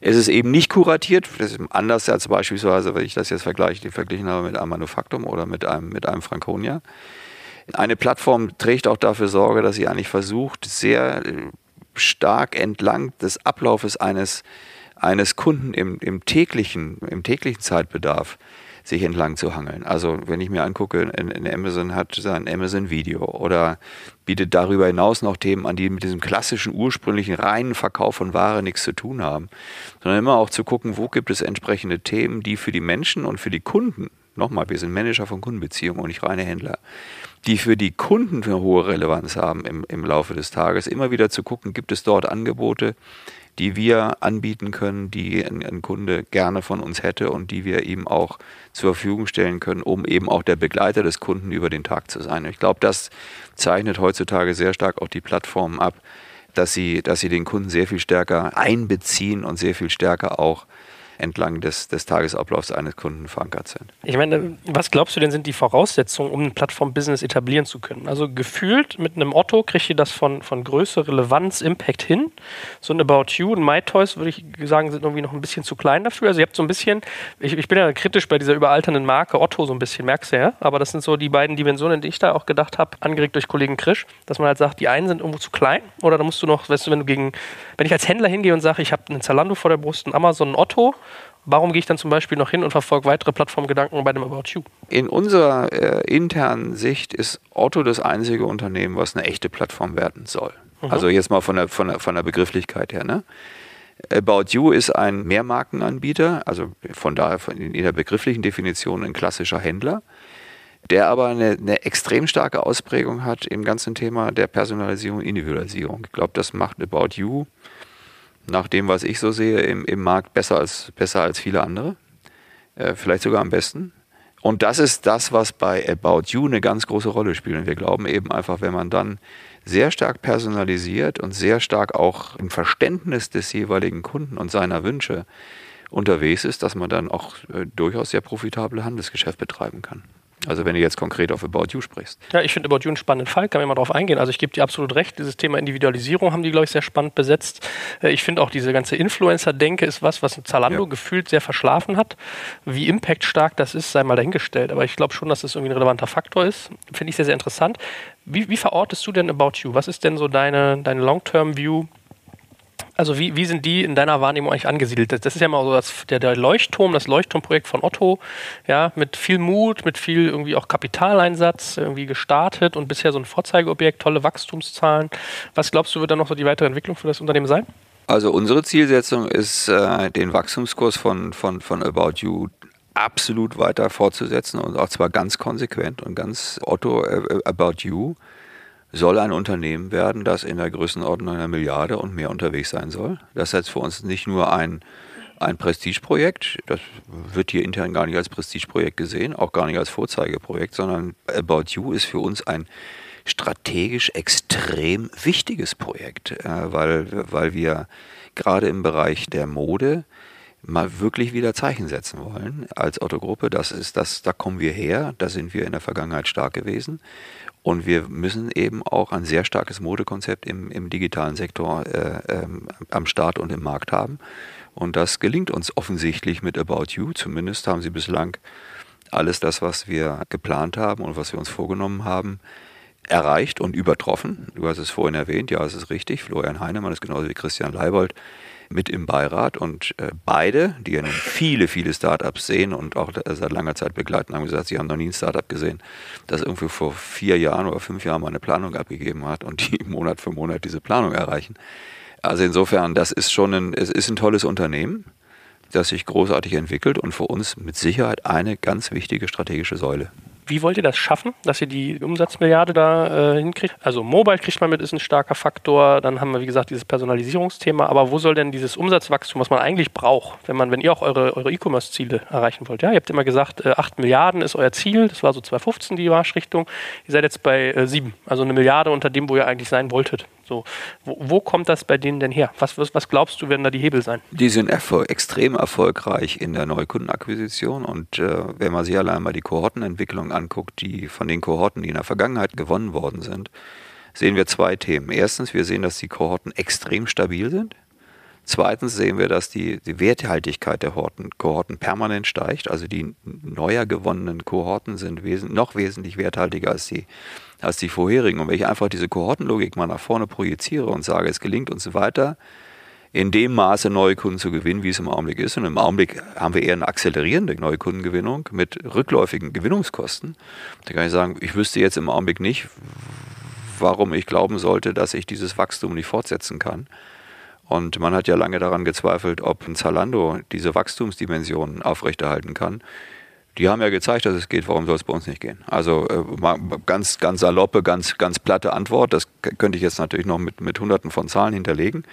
Es ist eben nicht kuratiert, das ist anders als beispielsweise, wenn ich das jetzt vergleiche, verglichen habe mit einem Manufaktum oder mit einem, mit einem Franconia. Eine Plattform trägt auch dafür Sorge, dass sie eigentlich versucht, sehr äh, stark entlang des Ablaufes eines, eines Kunden im, im, täglichen, im täglichen Zeitbedarf sich entlang zu hangeln. Also wenn ich mir angucke, in, in Amazon hat sein Amazon Video oder bietet darüber hinaus noch Themen an, die mit diesem klassischen ursprünglichen reinen Verkauf von Ware nichts zu tun haben, sondern immer auch zu gucken, wo gibt es entsprechende Themen, die für die Menschen und für die Kunden, nochmal, wir sind Manager von Kundenbeziehungen und nicht reine Händler, die für die Kunden eine hohe Relevanz haben im, im Laufe des Tages, immer wieder zu gucken, gibt es dort Angebote, die wir anbieten können, die ein, ein, Kunde gerne von uns hätte und die wir ihm auch zur Verfügung stellen können, um eben auch der Begleiter des Kunden über den Tag zu sein. Ich glaube, das zeichnet heutzutage sehr stark auch die Plattformen ab, dass sie, dass sie den Kunden sehr viel stärker einbeziehen und sehr viel stärker auch entlang des, des Tagesablaufs eines Kunden verankert sind. Ich meine, was glaubst du denn sind die Voraussetzungen, um ein Plattform-Business etablieren zu können? Also gefühlt mit einem Otto kriegt ihr das von, von Größe, Relevanz, Impact hin. So ein About You und MyToys würde ich sagen, sind irgendwie noch ein bisschen zu klein dafür. Also ihr habt so ein bisschen, ich, ich bin ja kritisch bei dieser überalternden Marke Otto so ein bisschen, merkst du ja, aber das sind so die beiden Dimensionen, die ich da auch gedacht habe, angeregt durch Kollegen Krisch, dass man halt sagt, die einen sind irgendwo zu klein oder da musst du noch, weißt du, wenn du gegen, wenn ich als Händler hingehe und sage, ich habe einen Zalando vor der Brust, einen Amazon, einen Otto, Warum gehe ich dann zum Beispiel noch hin und verfolge weitere Plattformgedanken bei dem About You? In unserer äh, internen Sicht ist Otto das einzige Unternehmen, was eine echte Plattform werden soll. Mhm. Also jetzt mal von der, von der, von der Begrifflichkeit her. Ne? About You ist ein Mehrmarkenanbieter, also von daher in der begrifflichen Definition ein klassischer Händler, der aber eine, eine extrem starke Ausprägung hat im ganzen Thema der Personalisierung und Individualisierung. Ich glaube, das macht About You nach dem, was ich so sehe, im, im Markt besser als, besser als viele andere. Äh, vielleicht sogar am besten. Und das ist das, was bei About You eine ganz große Rolle spielt. Und wir glauben eben einfach, wenn man dann sehr stark personalisiert und sehr stark auch im Verständnis des jeweiligen Kunden und seiner Wünsche unterwegs ist, dass man dann auch äh, durchaus sehr profitable Handelsgeschäft betreiben kann. Also wenn du jetzt konkret auf About You sprichst. Ja, ich finde About You einen spannenden Fall, kann man mal drauf eingehen. Also ich gebe dir absolut recht, dieses Thema Individualisierung haben die, glaube ich, sehr spannend besetzt. Äh, ich finde auch diese ganze Influencer-Denke ist was, was Zalando ja. gefühlt sehr verschlafen hat. Wie impactstark das ist, sei mal dahingestellt. Aber ich glaube schon, dass das irgendwie ein relevanter Faktor ist. Finde ich sehr, sehr interessant. Wie, wie verortest du denn About You? Was ist denn so deine, deine Long-Term-View also wie, wie sind die in deiner Wahrnehmung eigentlich angesiedelt? Das, ist ja mal so das, der, der Leuchtturm, das Leuchtturmprojekt von Otto, ja, mit viel Mut, mit viel irgendwie auch Kapitaleinsatz irgendwie gestartet und bisher so ein Vorzeigeobjekt, tolle Wachstumszahlen. Was glaubst du, wird dann noch so die weitere Entwicklung für das Unternehmen sein? Also unsere Zielsetzung ist, äh, den Wachstumskurs von, von, von About You absolut weiter fortzusetzen und auch zwar ganz konsequent und ganz Otto äh, About You soll ein Unternehmen werden, das in der Größenordnung einer Milliarde und mehr unterwegs sein soll. Das ist jetzt für uns nicht nur ein, ein Prestigeprojekt, das wird hier intern gar nicht als Prestigeprojekt gesehen, auch gar nicht als Vorzeigeprojekt, sondern About You ist für uns ein strategisch extrem wichtiges Projekt, äh, weil, weil wir gerade im Bereich der Mode mal wirklich wieder Zeichen setzen wollen als Otto-Gruppe. Das ist das, da kommen wir her, da sind wir in der Vergangenheit stark gewesen. Und wir müssen eben auch ein sehr starkes Modekonzept im, im digitalen Sektor äh, ähm, am Start und im Markt haben. Und das gelingt uns offensichtlich mit About You. Zumindest haben sie bislang alles das, was wir geplant haben und was wir uns vorgenommen haben, erreicht und übertroffen. Du hast es vorhin erwähnt, ja, es ist richtig. Florian Heinemann ist genauso wie Christian Leibold mit im Beirat und äh, beide, die ja nun viele, viele Startups sehen und auch seit langer Zeit begleiten, haben gesagt, sie haben noch nie ein Startup gesehen, das irgendwie vor vier Jahren oder fünf Jahren mal eine Planung abgegeben hat und die Monat für Monat diese Planung erreichen. Also insofern, das ist schon ein, es ist ein tolles Unternehmen, das sich großartig entwickelt und für uns mit Sicherheit eine ganz wichtige strategische Säule. Wie wollt ihr das schaffen, dass ihr die Umsatzmilliarde da äh, hinkriegt? Also Mobile kriegt man mit, ist ein starker Faktor. Dann haben wir, wie gesagt, dieses Personalisierungsthema. Aber wo soll denn dieses Umsatzwachstum, was man eigentlich braucht, wenn man, wenn ihr auch eure, E-Commerce-Ziele erreichen wollt? Ja, ihr habt immer gesagt, äh, 8 Milliarden ist euer Ziel. Das war so 2015 die Marschrichtung. Ihr seid jetzt bei äh, 7, also eine Milliarde unter dem, wo ihr eigentlich sein wolltet. So, wo, wo, kommt das bei denen denn her? Was, was, was, glaubst du, werden da die Hebel sein? Die sind erfol extrem erfolgreich in der Neukundenakquisition und äh, wenn man sich allein mal die Kohortenentwicklung anguckt, die von den Kohorten, die in der Vergangenheit gewonnen worden sind, sehen wir zwei Themen. Erstens, wir sehen, dass die Kohorten extrem stabil sind. Zweitens sehen wir, dass die, die Werthaltigkeit der Horten, Kohorten permanent steigt. Also die neuer gewonnenen Kohorten sind wes noch wesentlich werthaltiger als die, als die vorherigen. Und wenn ich einfach diese Kohortenlogik mal nach vorne projiziere und sage, es gelingt uns weiter, in dem Maße neue Kunden zu gewinnen, wie es im Augenblick ist. Und im Augenblick haben wir eher eine akzelerierende Neukundengewinnung mit rückläufigen Gewinnungskosten. Da kann ich sagen, ich wüsste jetzt im Augenblick nicht, warum ich glauben sollte, dass ich dieses Wachstum nicht fortsetzen kann. Und man hat ja lange daran gezweifelt, ob ein Zalando diese Wachstumsdimensionen aufrechterhalten kann. Die haben ja gezeigt, dass es geht. Warum soll es bei uns nicht gehen? Also äh, ganz, ganz saloppe, ganz, ganz platte Antwort. Das könnte ich jetzt natürlich noch mit, mit Hunderten von Zahlen hinterlegen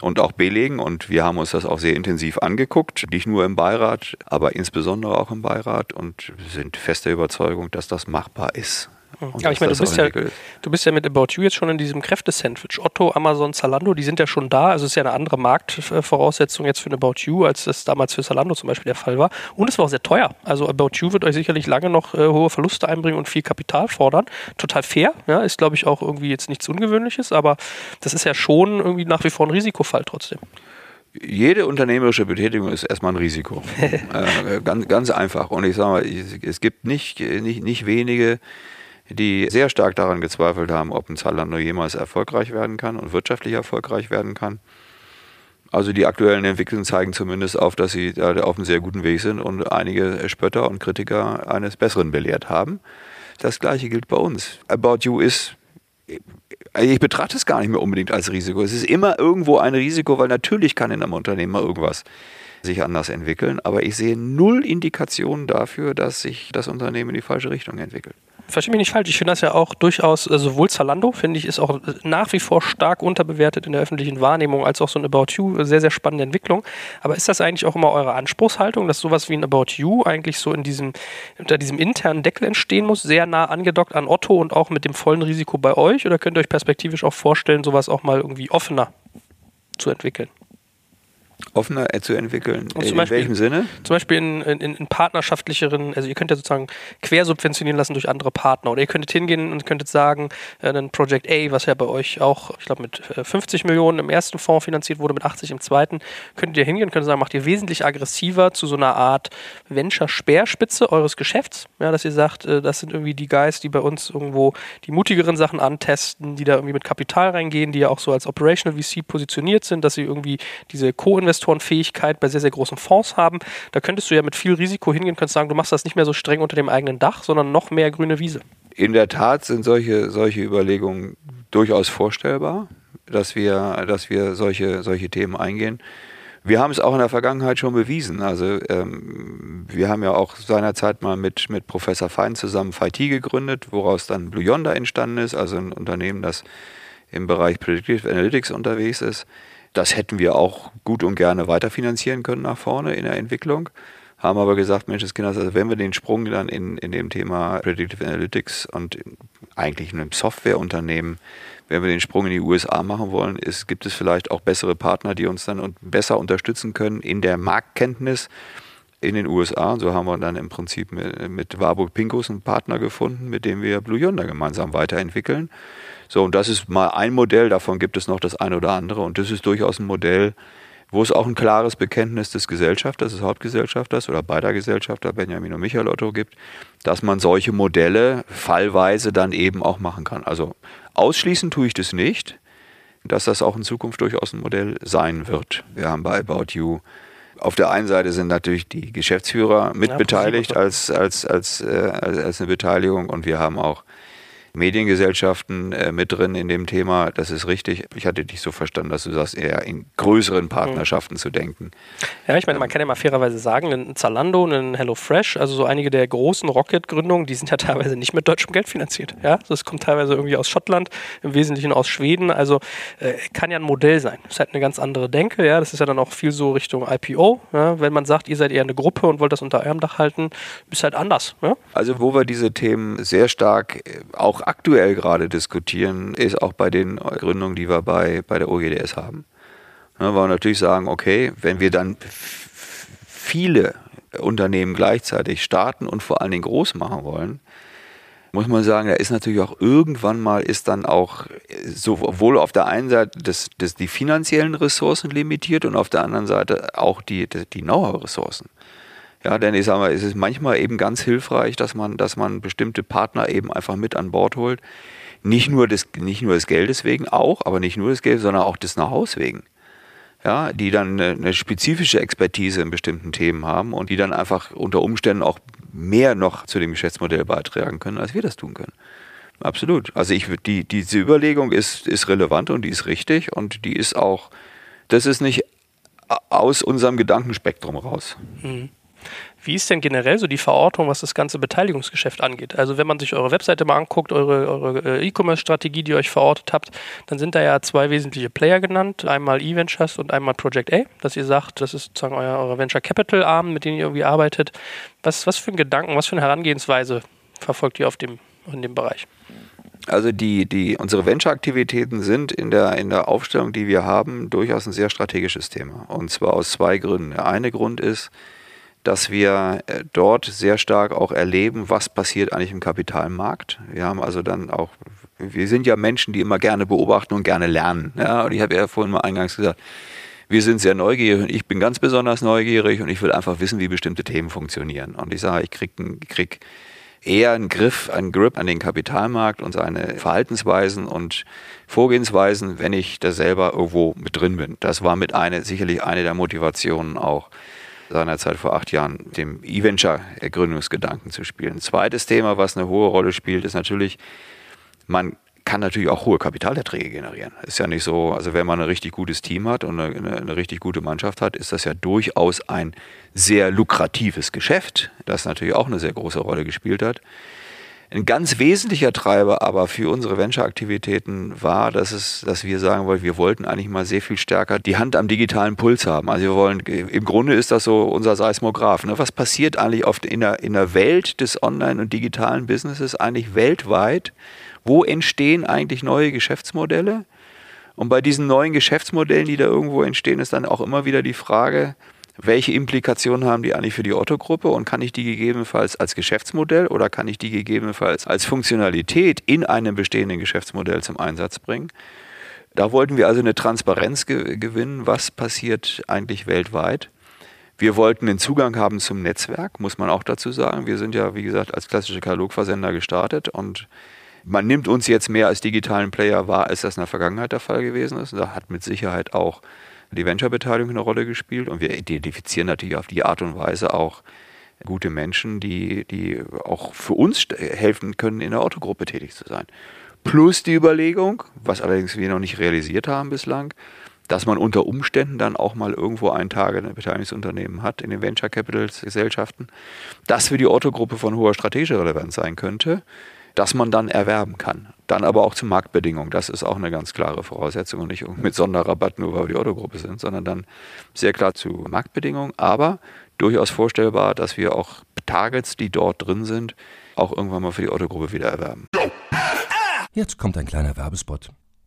und auch belegen. Und wir haben uns das auch sehr intensiv angeguckt, nicht nur im Beirat, aber insbesondere auch im Beirat und sind fester Überzeugung, dass das machbar ist. Aber ich meine, du bist, ja, du bist ja mit About You jetzt schon in diesem Kräftesandwich. Otto, Amazon, Zalando, die sind ja schon da. Also es ist ja eine andere Marktvoraussetzung jetzt für About You, als das damals für Zalando zum Beispiel der Fall war. Und es war auch sehr teuer. Also About You wird euch sicherlich lange noch äh, hohe Verluste einbringen und viel Kapital fordern. Total fair. Ja, ist, glaube ich, auch irgendwie jetzt nichts Ungewöhnliches, aber das ist ja schon irgendwie nach wie vor ein Risikofall trotzdem. Jede unternehmerische Betätigung ist erstmal ein Risiko. äh, ganz, ganz einfach. Und ich sage mal, es gibt nicht, nicht, nicht wenige, die sehr stark daran gezweifelt haben, ob ein Zalando jemals erfolgreich werden kann und wirtschaftlich erfolgreich werden kann. Also die aktuellen Entwicklungen zeigen zumindest auf, dass sie auf einem sehr guten Weg sind und einige Spötter und Kritiker eines Besseren belehrt haben. Das gleiche gilt bei uns. About You ist, ich betrachte es gar nicht mehr unbedingt als Risiko. Es ist immer irgendwo ein Risiko, weil natürlich kann in einem Unternehmen mal irgendwas sich anders entwickeln. Aber ich sehe null Indikationen dafür, dass sich das Unternehmen in die falsche Richtung entwickelt verstehe mich nicht falsch, ich finde das ja auch durchaus, äh, sowohl Zalando, finde ich, ist auch nach wie vor stark unterbewertet in der öffentlichen Wahrnehmung, als auch so ein About You, sehr, sehr spannende Entwicklung. Aber ist das eigentlich auch immer eure Anspruchshaltung, dass sowas wie ein About You eigentlich so in diesem, unter diesem internen Deckel entstehen muss, sehr nah angedockt an Otto und auch mit dem vollen Risiko bei euch? Oder könnt ihr euch perspektivisch auch vorstellen, sowas auch mal irgendwie offener zu entwickeln? Offener zu entwickeln. Und zum in Beispiel- welchem Sinne? Zum Beispiel in, in, in partnerschaftlicheren, also ihr könnt ja sozusagen quersubventionieren lassen durch andere Partner. Oder ihr könntet hingehen und könntet sagen, äh, ein Project A, was ja bei euch auch, ich glaube, mit äh, 50 Millionen im ersten Fonds finanziert wurde, mit 80 im zweiten, könntet ihr hingehen und könntet sagen, macht ihr wesentlich aggressiver zu so einer Art Venture-Speerspitze eures Geschäfts. Ja, dass ihr sagt, äh, das sind irgendwie die Guys, die bei uns irgendwo die mutigeren Sachen antesten, die da irgendwie mit Kapital reingehen, die ja auch so als Operational VC positioniert sind, dass sie irgendwie diese Co-Investorenfähigkeit bei sehr, sehr großen Fonds haben. Da könntest du ja mit viel Risiko hingehen, könntest sagen, du machst das nicht mehr so streng unter dem eigenen Dach, sondern noch mehr grüne Wiese. In der Tat sind solche, solche Überlegungen durchaus vorstellbar, dass wir, dass wir solche, solche Themen eingehen. Wir haben es auch in der Vergangenheit schon bewiesen. Also ähm, wir haben ja auch seinerzeit mal mit, mit Professor Fein zusammen FIT gegründet, woraus dann Blue Yonder entstanden ist, also ein Unternehmen, das im Bereich Predictive Analytics unterwegs ist. Das hätten wir auch gut und gerne weiterfinanzieren können nach vorne in der Entwicklung. Haben aber gesagt, Mensch, Kinders, also wenn wir den Sprung dann in, in dem Thema Predictive Analytics und eigentlich in einem Softwareunternehmen, wenn wir den Sprung in die USA machen wollen, ist, gibt es vielleicht auch bessere Partner, die uns dann besser unterstützen können in der Marktkenntnis in den USA. Und so haben wir dann im Prinzip mit, mit Warburg Pincus einen Partner gefunden, mit dem wir Blue Yonder gemeinsam weiterentwickeln. So, und das ist mal ein Modell, davon gibt es noch das eine oder andere. Und das ist durchaus ein Modell, wo es auch ein klares Bekenntnis des Gesellschafters, des Hauptgesellschafters oder beider Gesellschafter, Benjamin und Michael Otto, gibt, dass man solche Modelle fallweise dann eben auch machen kann. Also ausschließen tue ich das nicht, dass das auch in Zukunft durchaus ein Modell sein wird. Wir haben bei About You auf der einen Seite sind natürlich die Geschäftsführer mitbeteiligt Ja, als, als, als, äh, als, als eine Beteiligung und wir haben auch Mediengesellschaften äh, mit drin in dem Thema. Das ist richtig. Ich hatte dich so verstanden, dass du sagst, eher in größeren Partnerschaften zu denken. Ja, ich meine, man kann ja mal fairerweise sagen, ein Zalando, ein HelloFresh, also so einige der großen Rocket-Gründungen, die sind ja teilweise nicht mit deutschem Geld finanziert. Ja, das kommt teilweise irgendwie aus Schottland, im Wesentlichen aus Schweden. Also äh, kann ja ein Modell sein. Das ist halt eine ganz andere Denke. Ja, das ist ja dann auch viel so Richtung IPO. Ja? Wenn man sagt, ihr seid eher eine Gruppe und wollt das unter eurem Dach halten, ist halt anders. Ja? Also wo wir diese Themen sehr stark äh, auch aktuell gerade diskutieren, ist auch bei den Gründungen, die wir bei, bei der OGDS haben. Ja, weil wir natürlich sagen, okay, wenn wir dann viele Unternehmen gleichzeitig starten und vor allen Dingen groß machen wollen, muss man sagen, da ist natürlich auch irgendwann mal ist dann auch sowohl auf der einen Seite das, das, die finanziellen Ressourcen limitiert und auf der anderen Seite auch die, die Know-how-Ressourcen. Ja, denn ich sage mal, es ist manchmal eben ganz hilfreich, dass man, dass man bestimmte Partner eben einfach mit an Bord holt. Nicht nur des, nicht nur des Geldes wegen, auch, aber nicht nur des Geldes, sondern auch des Know-hows wegen. Ja, die dann eine, eine spezifische Expertise in bestimmten Themen haben und die dann einfach unter Umständen auch mehr noch zu dem Geschäftsmodell beitragen können, als wir das tun können. Absolut. Also ich, die, diese Überlegung ist, ist relevant und die ist richtig und die ist auch, das ist nicht aus unserem Gedankenspektrum raus. Wie ist denn generell so die Verortung, was das ganze Beteiligungsgeschäft angeht? Also wenn man sich eure Webseite mal anguckt, eure, äh, E-Commerce-Strategie, die ihr euch verortet habt, dann sind da ja zwei wesentliche Player genannt. Einmal E-Ventures und einmal Project A, dass ihr sagt, das ist sozusagen euer, euer Venture Capital Arm, mit dem ihr irgendwie arbeitet. Was, was für ein Gedanken, was für eine Herangehensweise verfolgt ihr auf dem, in dem Bereich? Also die, die, unsere Venture-Aktivitäten sind in der, in der Aufstellung, die wir haben, durchaus ein sehr strategisches Thema. Und zwar aus zwei Gründen. Der eine Grund ist, dass wir äh, dort sehr stark auch erleben, was passiert eigentlich im Kapitalmarkt. Wir haben also dann auch, wir sind ja Menschen, die immer gerne beobachten und gerne lernen. Ja, und ich habe ja vorhin mal eingangs gesagt, wir sind sehr neugierig und ich bin ganz besonders neugierig und ich will einfach wissen, wie bestimmte Themen funktionieren. Und ich sage, ich krieg, ein- krieg eher einen Griff, einen Grip an den Kapitalmarkt und seine Verhaltensweisen und Vorgehensweisen, wenn ich da selber irgendwo mit drin bin. Das war mit eine, sicherlich eine der Motivationen auch seinerzeit vor acht Jahren, dem E-Venture-Gründungsgedanken zu spielen. Zweites Thema, was eine hohe Rolle spielt, ist natürlich, man kann natürlich auch hohe Kapitalerträge generieren. Ist ja nicht so, also wenn man ein richtig gutes Team hat und eine, eine richtig gute Mannschaft hat, ist das ja durchaus ein sehr lukratives Geschäft, das natürlich auch eine sehr große Rolle gespielt hat. Ein ganz wesentlicher Treiber aber für unsere Venture-Aktivitäten war, dass, es, dass wir sagen wollten, wir wollten eigentlich mal sehr viel stärker die Hand am digitalen Puls haben. Also wir wollen, im Grunde ist das so unser Seismograph. Ne? Was passiert eigentlich oft in der, in der Welt des Online- und digitalen Businesses eigentlich weltweit? Wo entstehen eigentlich neue Geschäftsmodelle? Und bei diesen neuen Geschäftsmodellen, die da irgendwo entstehen, ist dann auch immer wieder die Frage, welche Implikationen haben die eigentlich für die Otto-Gruppe und kann ich die gegebenenfalls als Geschäftsmodell oder kann ich die gegebenenfalls als Funktionalität in einem bestehenden Geschäftsmodell zum Einsatz bringen? Da wollten wir also eine Transparenz ge gewinnen, was passiert eigentlich weltweit. Wir wollten den Zugang haben zum Netzwerk, muss man auch dazu sagen. Wir sind ja, wie gesagt, als klassische Katalogversender gestartet und man nimmt uns jetzt mehr als digitalen Player wahr, als das in der Vergangenheit der Fall gewesen ist. Da hat mit Sicherheit auch die Venture-Beteiligung eine Rolle gespielt und wir identifizieren natürlich auf die Art und Weise auch gute Menschen, die, die auch für uns helfen können, in der Autogruppe tätig zu sein. Plus die Überlegung, was allerdings wir noch nicht realisiert haben bislang, dass man unter Umständen dann auch mal irgendwo einen Tag ein Beteiligungsunternehmen hat in den Venture Capital Gesellschaften, das für die Autogruppe von hoher strategischer Relevanz sein könnte, das man dann erwerben kann. Dann aber auch zu Marktbedingungen. Das ist auch eine ganz klare Voraussetzung und nicht mit Sonderrabatt nur, weil wir die Autogruppe sind, sondern dann sehr klar zu Marktbedingungen. Aber durchaus vorstellbar, dass wir auch Targets, die dort drin sind, auch irgendwann mal für die Autogruppe wieder erwerben. Jetzt kommt ein kleiner Werbespot.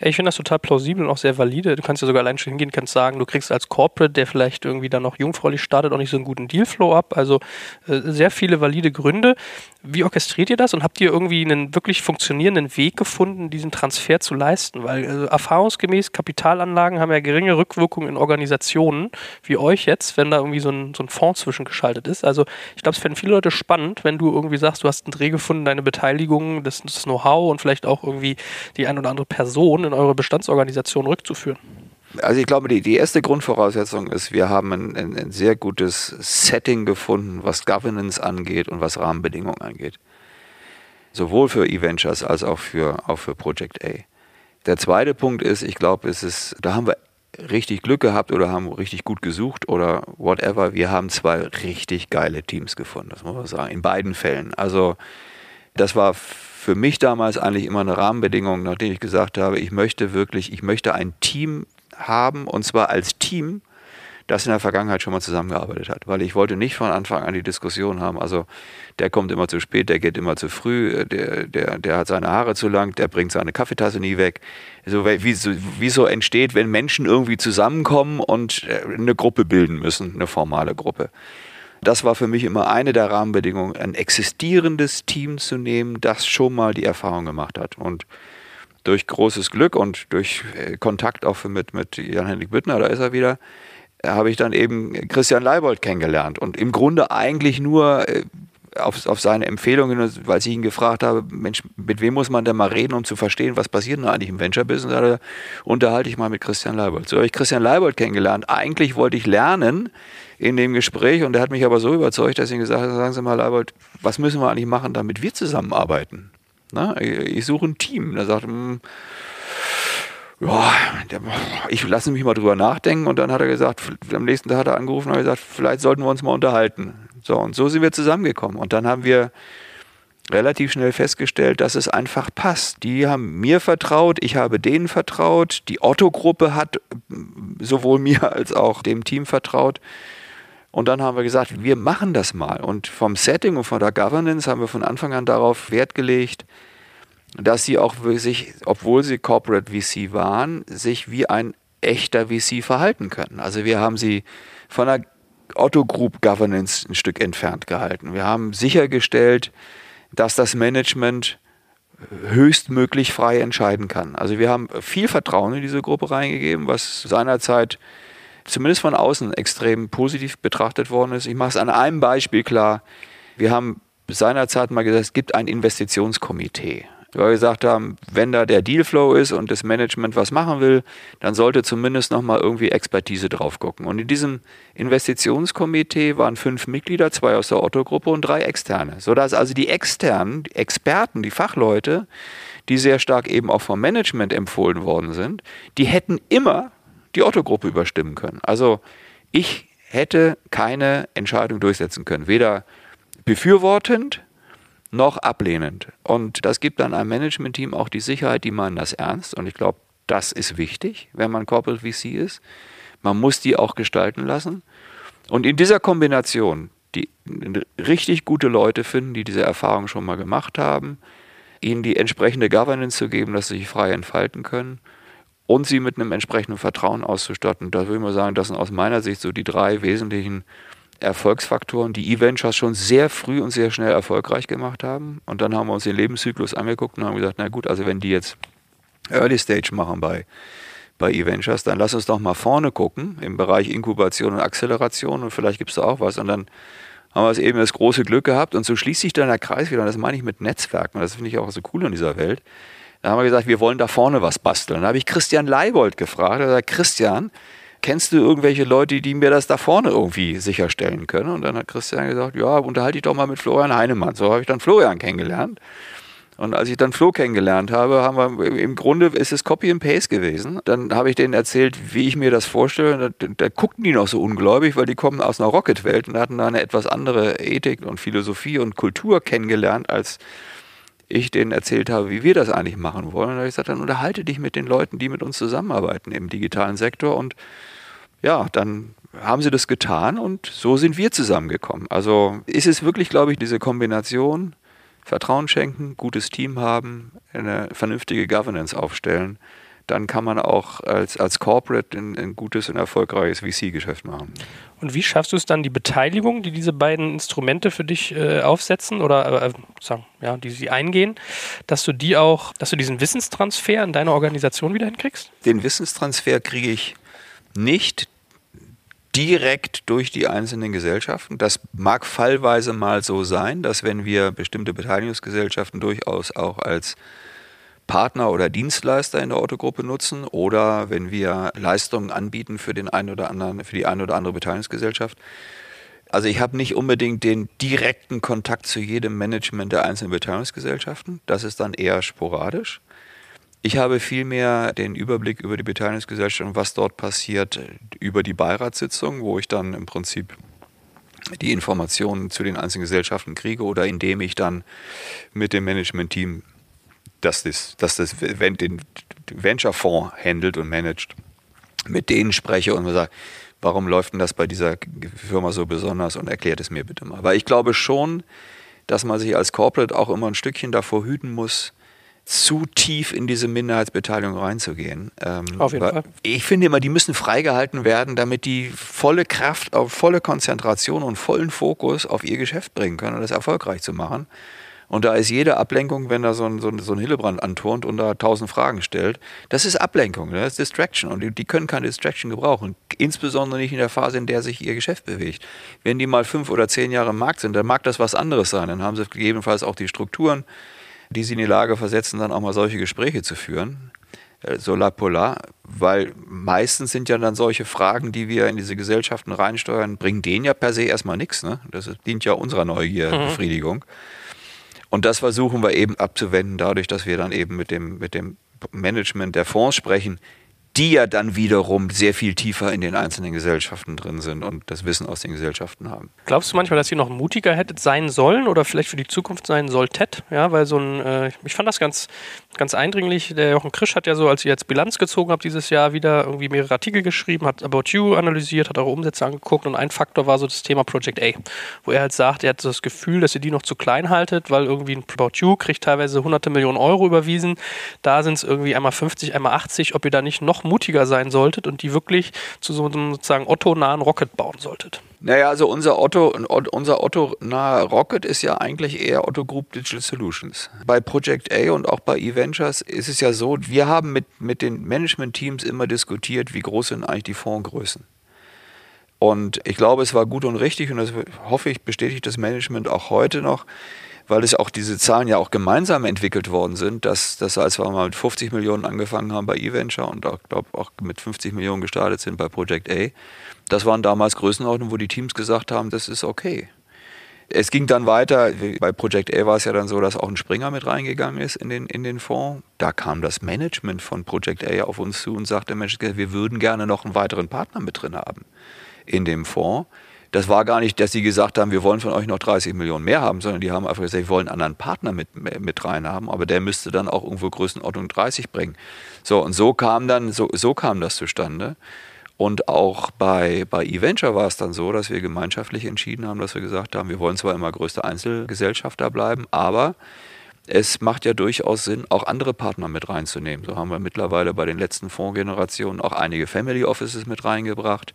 Ich finde das total plausibel und auch sehr valide. Du kannst ja sogar allein schon hingehen, kannst sagen, du kriegst als Corporate, der vielleicht irgendwie dann noch jungfräulich startet, auch nicht so einen guten Dealflow ab. Also äh, sehr viele valide Gründe. Wie orchestriert ihr das und habt ihr irgendwie einen wirklich funktionierenden Weg gefunden, diesen Transfer zu leisten? Weil äh, erfahrungsgemäß Kapitalanlagen haben ja geringe Rückwirkungen in Organisationen wie euch jetzt, wenn da irgendwie so ein, so ein Fonds zwischengeschaltet ist. Also ich glaube, es fänden viele Leute spannend, wenn du irgendwie sagst, du hast einen Dreh gefunden, deine Beteiligung, das, das Know-how und vielleicht auch irgendwie die ein oder andere Person in eure Bestandsorganisation rückzuführen? Also ich glaube, die, die erste Grundvoraussetzung ist, wir haben ein, ein, ein, sehr gutes Setting gefunden, was Governance angeht und was Rahmenbedingungen angeht. Sowohl für E-Ventures als auch für, auch für Project A. Der zweite Punkt ist, ich glaube, es ist, da haben wir richtig Glück gehabt oder haben richtig gut gesucht oder whatever. Wir haben zwei richtig geile Teams gefunden, das muss man sagen, in beiden Fällen. Also das war für mich damals eigentlich immer eine Rahmenbedingung, nachdem ich gesagt habe, ich möchte wirklich, ich möchte ein Team haben und zwar als Team, das in der Vergangenheit schon mal zusammengearbeitet hat, weil ich wollte nicht von Anfang an die Diskussion haben, also der kommt immer zu spät, der geht immer zu früh, der, der, der hat seine Haare zu lang, der bringt seine Kaffeetasse nie weg. So, wie, wie so entsteht, wenn Menschen irgendwie zusammenkommen und äh, eine Gruppe bilden müssen, eine formale Gruppe. Das war für mich immer eine der Rahmenbedingungen, ein existierendes Team zu nehmen, das schon mal die Erfahrung gemacht hat. Und durch großes Glück und durch äh, Kontakt auch mit, mit Jan-Henrik Büttner, da ist er wieder, äh, habe ich dann eben Christian Leibold kennengelernt. Und im Grunde eigentlich nur äh, auf, auf seine Empfehlungen, weil ich ihn gefragt habe, Mensch, mit wem muss man denn mal reden, um zu verstehen, was passiert denn eigentlich im Venture-Business? Da unterhalte ich mal mit Christian Leibold. So habe ich Christian Leibold kennengelernt. Eigentlich wollte ich lernen, in dem Gespräch und er hat mich aber so überzeugt, dass ich gesagt habe, sagen Sie mal, Leibold, was müssen wir eigentlich machen, damit wir zusammenarbeiten? Na, ich suche ein Team. Er sagt, hm, ja, ich lasse mich mal drüber nachdenken und dann hat er gesagt, am nächsten Tag hat er angerufen und gesagt, vielleicht sollten wir uns mal unterhalten. So, und so sind wir zusammengekommen. Und dann haben wir relativ schnell festgestellt, dass es einfach passt. Die haben mir vertraut, ich habe denen vertraut, die Otto-Gruppe hat sowohl mir als auch dem Team vertraut. Und dann haben wir gesagt, wir machen das mal. Und vom Setting und von der Governance haben wir von Anfang an darauf Wert gelegt, dass sie auch sich, obwohl sie Corporate VC waren, sich wie ein echter VC verhalten können. Also wir haben sie von der Otto Group Governance ein Stück entfernt gehalten. Wir haben sichergestellt, dass das Management höchstmöglich frei entscheiden kann. Also wir haben viel Vertrauen in diese Gruppe reingegeben, was seinerzeit zumindest von außen extrem positiv betrachtet worden ist. Ich mache es an einem Beispiel klar. Wir haben seinerzeit mal gesagt, es gibt ein Investitionskomitee. Weil wir gesagt haben, wenn da der Dealflow ist und das Management was machen will, dann sollte zumindest nochmal irgendwie Expertise drauf gucken. Und in diesem Investitionskomitee waren fünf Mitglieder, zwei aus der Otto-Gruppe und drei externe. Sodass also die externen, die Experten, die Fachleute, die sehr stark eben auch vom Management empfohlen worden sind, die hätten immer die Otto-Gruppe überstimmen können. Also ich hätte keine Entscheidung durchsetzen können. Weder befürwortend noch ablehnend. Und das gibt dann einem Management-Team auch die Sicherheit, die meinen das ernst. Und ich glaube, das ist wichtig, wenn man Corporate VC ist. Man muss die auch gestalten lassen. Und in dieser Kombination, die richtig gute Leute finden, die diese Erfahrung schon mal gemacht haben, ihnen die entsprechende Governance zu geben, dass sie sich frei entfalten können und sie mit einem entsprechenden Vertrauen auszustatten. Da würde ich mal sagen, das sind aus meiner Sicht so die drei wesentlichen Erfolgsfaktoren, die E-Ventures schon sehr früh und sehr schnell erfolgreich gemacht haben. Und dann haben wir uns den Lebenszyklus angeguckt und haben gesagt, na gut, also wenn die jetzt Early Stage machen bei, bei E-Ventures, dann lass uns doch mal vorne gucken im Bereich Inkubation und Acceleration und vielleicht gibt es da auch was. Und dann haben wir eben das große Glück gehabt und so schließt sich dann der Kreis wieder. Und das meine ich mit Netzwerken. Das finde ich auch so cool in dieser Welt. Da haben wir gesagt, wir wollen da vorne was basteln. Da habe ich Christian Leibold gefragt. Er gesagt, Christian, kennst du irgendwelche Leute, die mir das da vorne irgendwie sicherstellen können? Und dann hat Christian gesagt, ja, unterhalte dich doch mal mit Florian Heinemann. So habe ich dann Florian kennengelernt. Und als ich dann Flo kennengelernt habe, haben wir im Grunde ist es Copy and Paste gewesen. Dann habe ich denen erzählt, wie ich mir das vorstelle. Da, da guckten die noch so ungläubig, weil die kommen aus einer Rocket-Welt und hatten da eine etwas andere Ethik und Philosophie und Kultur kennengelernt als ich denen erzählt habe, wie wir das eigentlich machen wollen. Und da habe ich gesagt, dann unterhalte dich mit den Leuten, die mit uns zusammenarbeiten im digitalen Sektor. Und ja, dann haben sie das getan und so sind wir zusammengekommen. Also ist es wirklich, glaube ich, diese Kombination, Vertrauen schenken, gutes Team haben, eine vernünftige Governance aufstellen, dann kann man auch als, als Corporate ein, ein gutes und erfolgreiches VC-Geschäft machen. Und wie schaffst du es dann, die Beteiligung, die diese beiden Instrumente für dich äh, aufsetzen oder äh, sagen, ja, die sie eingehen, dass du die auch, dass du diesen Wissenstransfer in deine Organisation wieder hinkriegst? Den Wissenstransfer kriege ich nicht direkt durch die einzelnen Gesellschaften. Das mag fallweise mal so sein, dass wenn wir bestimmte Beteiligungsgesellschaften durchaus auch als Partner oder Dienstleister in der Autogruppe nutzen oder wenn wir Leistungen anbieten für den einen oder anderen, für die eine oder andere Beteiligungsgesellschaft. Also ich habe nicht unbedingt den direkten Kontakt zu jedem Management der einzelnen Beteiligungsgesellschaften. Das ist dann eher sporadisch. Ich habe vielmehr den Überblick über die Beteiligungsgesellschaft und was dort passiert über die Beiratssitzung, wo ich dann im Prinzip die Informationen zu den einzelnen Gesellschaften kriege oder indem ich dann mit dem Management-Team dass das, dass das den Venture-Fonds handelt und managt, mit denen spreche und sage, warum läuft denn das bei dieser Firma so besonders und erklärt es mir bitte mal. Weil ich glaube schon, dass man sich als Corporate auch immer ein Stückchen davor hüten muss, zu tief in diese Minderheitsbeteiligung reinzugehen. Ähm, Auf jeden Fall. Ich finde immer, die müssen freigehalten werden, damit die volle Kraft, auf volle Konzentration und vollen Fokus auf ihr Geschäft bringen können und das erfolgreich zu machen. Und da ist jede Ablenkung, wenn da so ein, so ein, so ein Hillebrand anturnt und da tausend Fragen stellt, das ist Ablenkung, ne? das ist Distraction. Und die, die, können keine Distraction gebrauchen. Insbesondere nicht in der Phase, in der sich ihr Geschäft bewegt. Wenn die mal fünf oder zehn Jahre im Markt sind, dann mag das was anderes sein. Dann haben sie gegebenenfalls auch die Strukturen, die sie in die Lage versetzen, dann auch mal solche Gespräche zu führen. Äh, so la polar, weil meistens sind ja dann solche Fragen, die wir in diese Gesellschaften reinsteuern, bringen denen ja per se erstmal nichts. Ne? Das dient ja unserer Neugierbefriedigung. Mhm. Und das versuchen wir eben abzuwenden, dadurch, dass wir dann eben mit dem, mit dem Management der Fonds sprechen, die ja dann wiederum sehr viel tiefer in den einzelnen Gesellschaften drin sind und das Wissen aus den Gesellschaften haben. Glaubst du manchmal, dass ihr noch mutiger hättet sein sollen oder vielleicht für die Zukunft sein solltet? Ja, weil so ein, äh, ich fand das ganz, ganz eindringlich. Der Jochen Krisch hat ja so, als ihr jetzt Bilanz gezogen habt dieses Jahr, wieder irgendwie mehrere Artikel geschrieben, hat About You analysiert, hat eure Umsätze angeguckt und ein Faktor war so das Thema Project A, wo er halt sagt, er hat das Gefühl, dass ihr die noch zu klein haltet, weil irgendwie ein About You kriegt teilweise hunderte Millionen Euro überwiesen. Da sind es irgendwie einmal 50, einmal 80, ob ihr da nicht noch mutiger sein solltet und die wirklich zu so einem sozusagen Otto-nahen Rocket bauen solltet? Naja, also unser Otto, unser Otto-nahe Rocket ist ja eigentlich eher Otto Group Digital Solutions. Bei Project A und auch bei eVentures ist es ja so, wir haben mit, mit den Management-Teams immer diskutiert, wie groß sind eigentlich die Fondsgrößen. Und ich glaube, es war gut und richtig und das hoffe ich, bestätigt das Management auch heute noch, weil es auch diese Zahlen ja auch gemeinsam entwickelt worden sind, dass, dass als wir mal mit 50 Millionen angefangen haben bei eVenture und auch, glaube auch mit 50 Millionen gestartet sind bei Project A, das waren damals Größenordnungen, wo die Teams gesagt haben, das ist okay. Es ging dann weiter, bei Project A war es ja dann so, dass auch ein Springer mit reingegangen ist in den, in den Fonds. Da kam das Management von Project A auf uns zu und sagte, Mensch, wir würden gerne noch einen weiteren Partner mit drin haben in dem Fonds. Das war gar nicht, dass sie gesagt haben, wir wollen von euch noch 30 Millionen mehr haben, sondern die haben einfach gesagt, wir wollen einen anderen Partner mit, mit rein haben, aber der müsste dann auch irgendwo Größenordnung 30 bringen. So, und so kam dann, so, so kam das zustande. Und auch bei, bei eVenture war es dann so, dass wir gemeinschaftlich entschieden haben, dass wir gesagt haben, wir wollen zwar immer größter Einzelgesellschafter bleiben, aber es macht ja durchaus Sinn, auch andere Partner mit reinzunehmen. So haben wir mittlerweile bei den letzten Fondsgenerationen auch einige Family Offices mit reingebracht,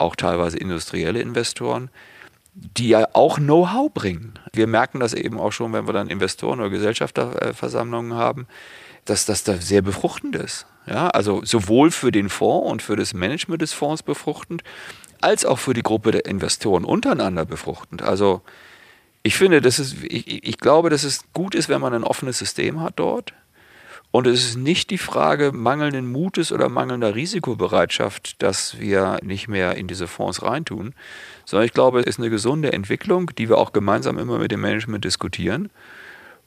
auch teilweise industrielle Investoren, die ja auch Know-how bringen. Wir merken das eben auch schon, wenn wir dann Investoren oder Gesellschafterversammlungen haben, dass das da sehr befruchtend ist. Ja, also sowohl für den Fonds und für das Management des Fonds befruchtend, als auch für die Gruppe der Investoren untereinander befruchtend. Also ich finde, das ist, ich, ich glaube, dass es gut ist, wenn man ein offenes System hat dort. Und es ist nicht die Frage mangelnden Mutes oder mangelnder Risikobereitschaft, dass wir nicht mehr in diese Fonds reintun, sondern ich glaube, es ist eine gesunde Entwicklung, die wir auch gemeinsam immer mit dem Management diskutieren.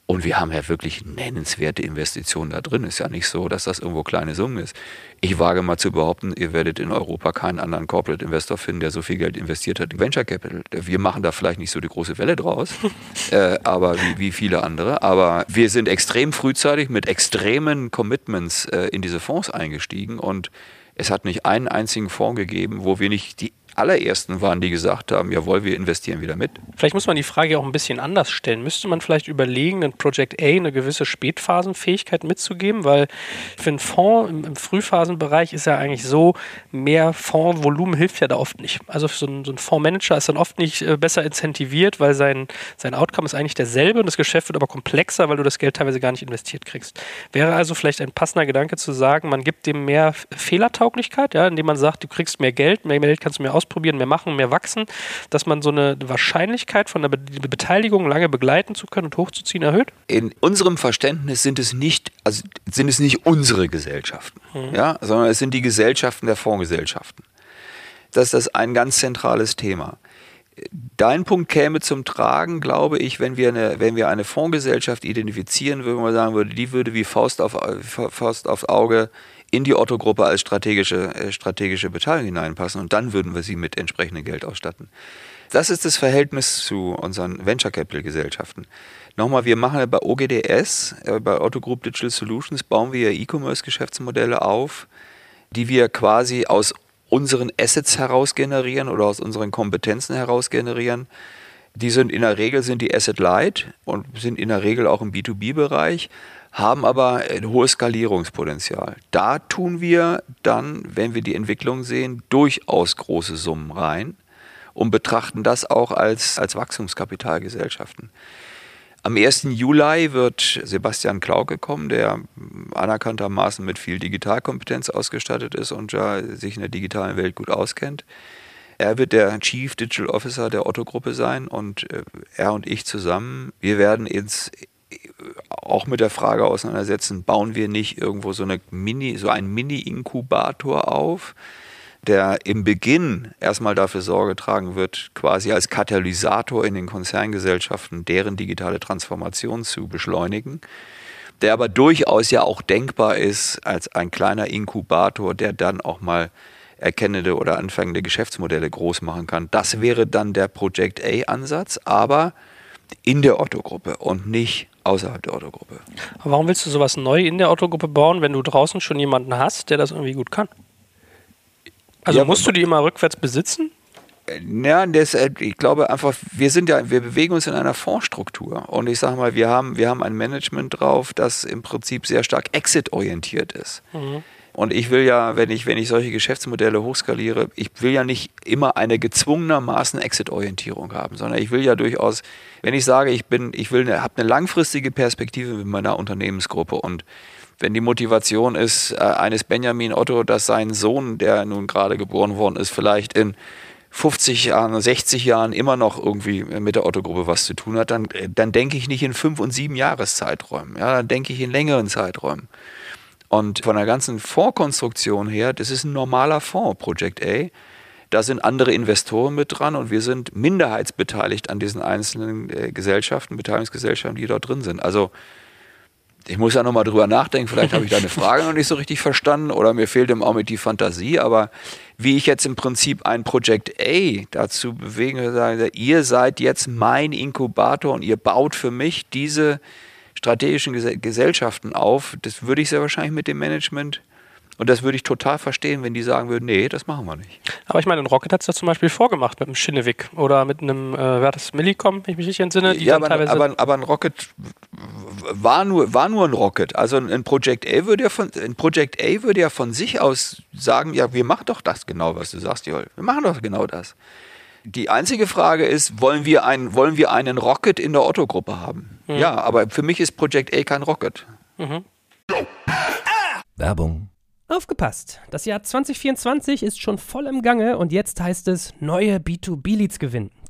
Und wir haben ja wirklich nennenswerte Investitionen da drin. Ist ja nicht so, dass das irgendwo kleine Summen ist. Ich wage mal zu behaupten, ihr werdet in Europa keinen anderen Corporate Investor finden, der so viel Geld investiert hat in Venture Capital. Wir machen da vielleicht nicht so die große Welle draus, äh, aber wie, wie, viele andere. Aber wir sind extrem frühzeitig mit extremen Commitments äh, in diese Fonds eingestiegen und es hat nicht einen einzigen Fonds gegeben, wo wir nicht die allerersten waren, die gesagt haben, jawohl, wir investieren wieder mit. Vielleicht muss man die Frage auch ein bisschen anders stellen. Müsste man vielleicht überlegen, in Project A eine gewisse Spätphasenfähigkeit mitzugeben? Weil für einen Fonds im, im Frühphasenbereich ist ja eigentlich so, mehr Fondsvolumen hilft ja da oft nicht. Also so ein, so ein Fondsmanager ist dann oft nicht äh, besser incentiviert, weil sein, sein Outcome ist eigentlich derselbe und das Geschäft wird aber komplexer, weil du das Geld teilweise gar nicht investiert kriegst. Wäre also vielleicht ein passender Gedanke zu sagen, man gibt dem mehr Fehlertauglichkeit, ja, indem man sagt, du kriegst mehr Geld, mehr Geld kannst du mehr aus ausprobieren, mehr machen, mehr wachsen, dass man so eine Wahrscheinlichkeit von der Be Beteiligung lange begleiten zu können und hochzuziehen erhöht? In unserem Verständnis sind es nicht, also sind es nicht unsere Gesellschaften, mhm. ja, sondern es sind die Gesellschaften der Fondsgesellschaften. Das ist ein ganz zentrales Thema. Dein Punkt käme zum Tragen, glaube ich, wenn wir eine, wenn wir eine Fondsgesellschaft identifizieren würden, man sagen würde, die würde wie Faust auf, Faust aufs Auge in die Otto-Gruppe als strategische, äh, strategische Beteiligung hineinpassen und dann würden wir sie mit entsprechendem Geld ausstatten. Das ist das Verhältnis zu unseren Venture Capital Gesellschaften. Nochmal, wir machen bei OGDS, äh, bei Otto Group Digital Solutions, bauen wir E-Commerce-Geschäftsmodelle auf, die wir quasi aus unseren Assets heraus generieren oder aus unseren Kompetenzen heraus generieren. Die sind in der Regel sind die Asset Light und sind in der Regel auch im B2B-Bereich, haben aber ein hohes Skalierungspotenzial. Da tun wir dann, wenn wir die Entwicklung sehen, durchaus große Summen rein und betrachten das auch als, als Wachstumskapitalgesellschaften. Am 1. Juli wird Sebastian Klauke kommen, der anerkanntermaßen mit viel Digitalkompetenz ausgestattet ist und ja sich in der digitalen Welt gut auskennt. Er wird der Chief Digital Officer der Otto-Gruppe sein und äh, er und ich zusammen, wir werden ins, auch mit der Frage auseinandersetzen, bauen wir nicht irgendwo so, eine Mini, so einen Mini-Inkubator auf, der im Beginn erstmal dafür Sorge tragen wird, quasi als Katalysator in den Konzerngesellschaften deren digitale Transformation zu beschleunigen, der aber durchaus ja auch denkbar ist als ein kleiner Inkubator, der dann auch mal erkennende oder anfängende Geschäftsmodelle groß machen kann. Das wäre dann der Project A-Ansatz, aber in der Otto-Gruppe und nicht außerhalb der Otto-Gruppe. Warum willst du sowas neu in der Otto-Gruppe bauen, wenn du draußen schon jemanden hast, der das irgendwie gut kann? Also ja, musst du die immer rückwärts besitzen? Ja, das, äh, ich glaube einfach, wir sind ja, wir bewegen uns in einer Fondsstruktur. Und ich sage mal, wir haben, wir haben ein Management drauf, das im Prinzip sehr stark exit-orientiert ist. Mhm. Und ich will ja, wenn ich, wenn ich solche Geschäftsmodelle hochskaliere, ich will ja nicht immer eine gezwungenermaßen Exit-Orientierung haben, sondern ich will ja durchaus, wenn ich sage, ich bin, ich will, habe eine langfristige Perspektive mit meiner Unternehmensgruppe und wenn die Motivation ist, äh, eines Benjamin Otto, dass sein Sohn, der nun gerade geboren worden ist, vielleicht in 50 Jahren, 60 Jahren immer noch irgendwie mit der Otto-Gruppe was zu tun hat, dann, dann denke ich nicht in fünf und sieben Jahreszeiträumen. Ja, dann denke ich in längeren Zeiträumen. Und von der ganzen Fondskonstruktion her, das ist ein normaler Fonds, Project A. Da sind andere Investoren mit dran und wir sind minderheitsbeteiligt an diesen einzelnen äh, Gesellschaften, Beteiligungsgesellschaften, die dort drin sind. Also ich muss ja nochmal drüber nachdenken, vielleicht habe ich deine Frage noch nicht so richtig verstanden oder mir fehlt im Augenblick die Fantasie, aber wie ich jetzt im Prinzip ein Project A dazu bewegen sage, ihr seid jetzt mein Inkubator und ihr baut für mich diese strategischen Gesellschaften auf, das würde ich sehr wahrscheinlich mit dem Management und das würde ich total verstehen, wenn die sagen würden, nee, das machen wir nicht. Aber ich meine, ein Rocket hat es da zum Beispiel vorgemacht mit einem Schinnewig oder mit einem, äh, wer hat das, Millicom, wenn ich mich nicht entsinne. ja, aber, aber, aber, ein Rocket war nur, war nur ein Rocket. Also ein Project A würde ja von, ein Project A würde ja von sich aus sagen, ja, wir machen doch das genau, was du sagst, Joel. Wir machen doch genau das. Die einzige Frage ist, wollen wir, ein, wollen wir einen Rocket in der Otto-Gruppe haben? Mhm. Ja, aber für mich ist Project A kein Rocket. Mhm. Werbung. Aufgepasst! Das Jahr 2024 ist schon voll im Gange und jetzt heißt es neue B2B-Leads gewinnen.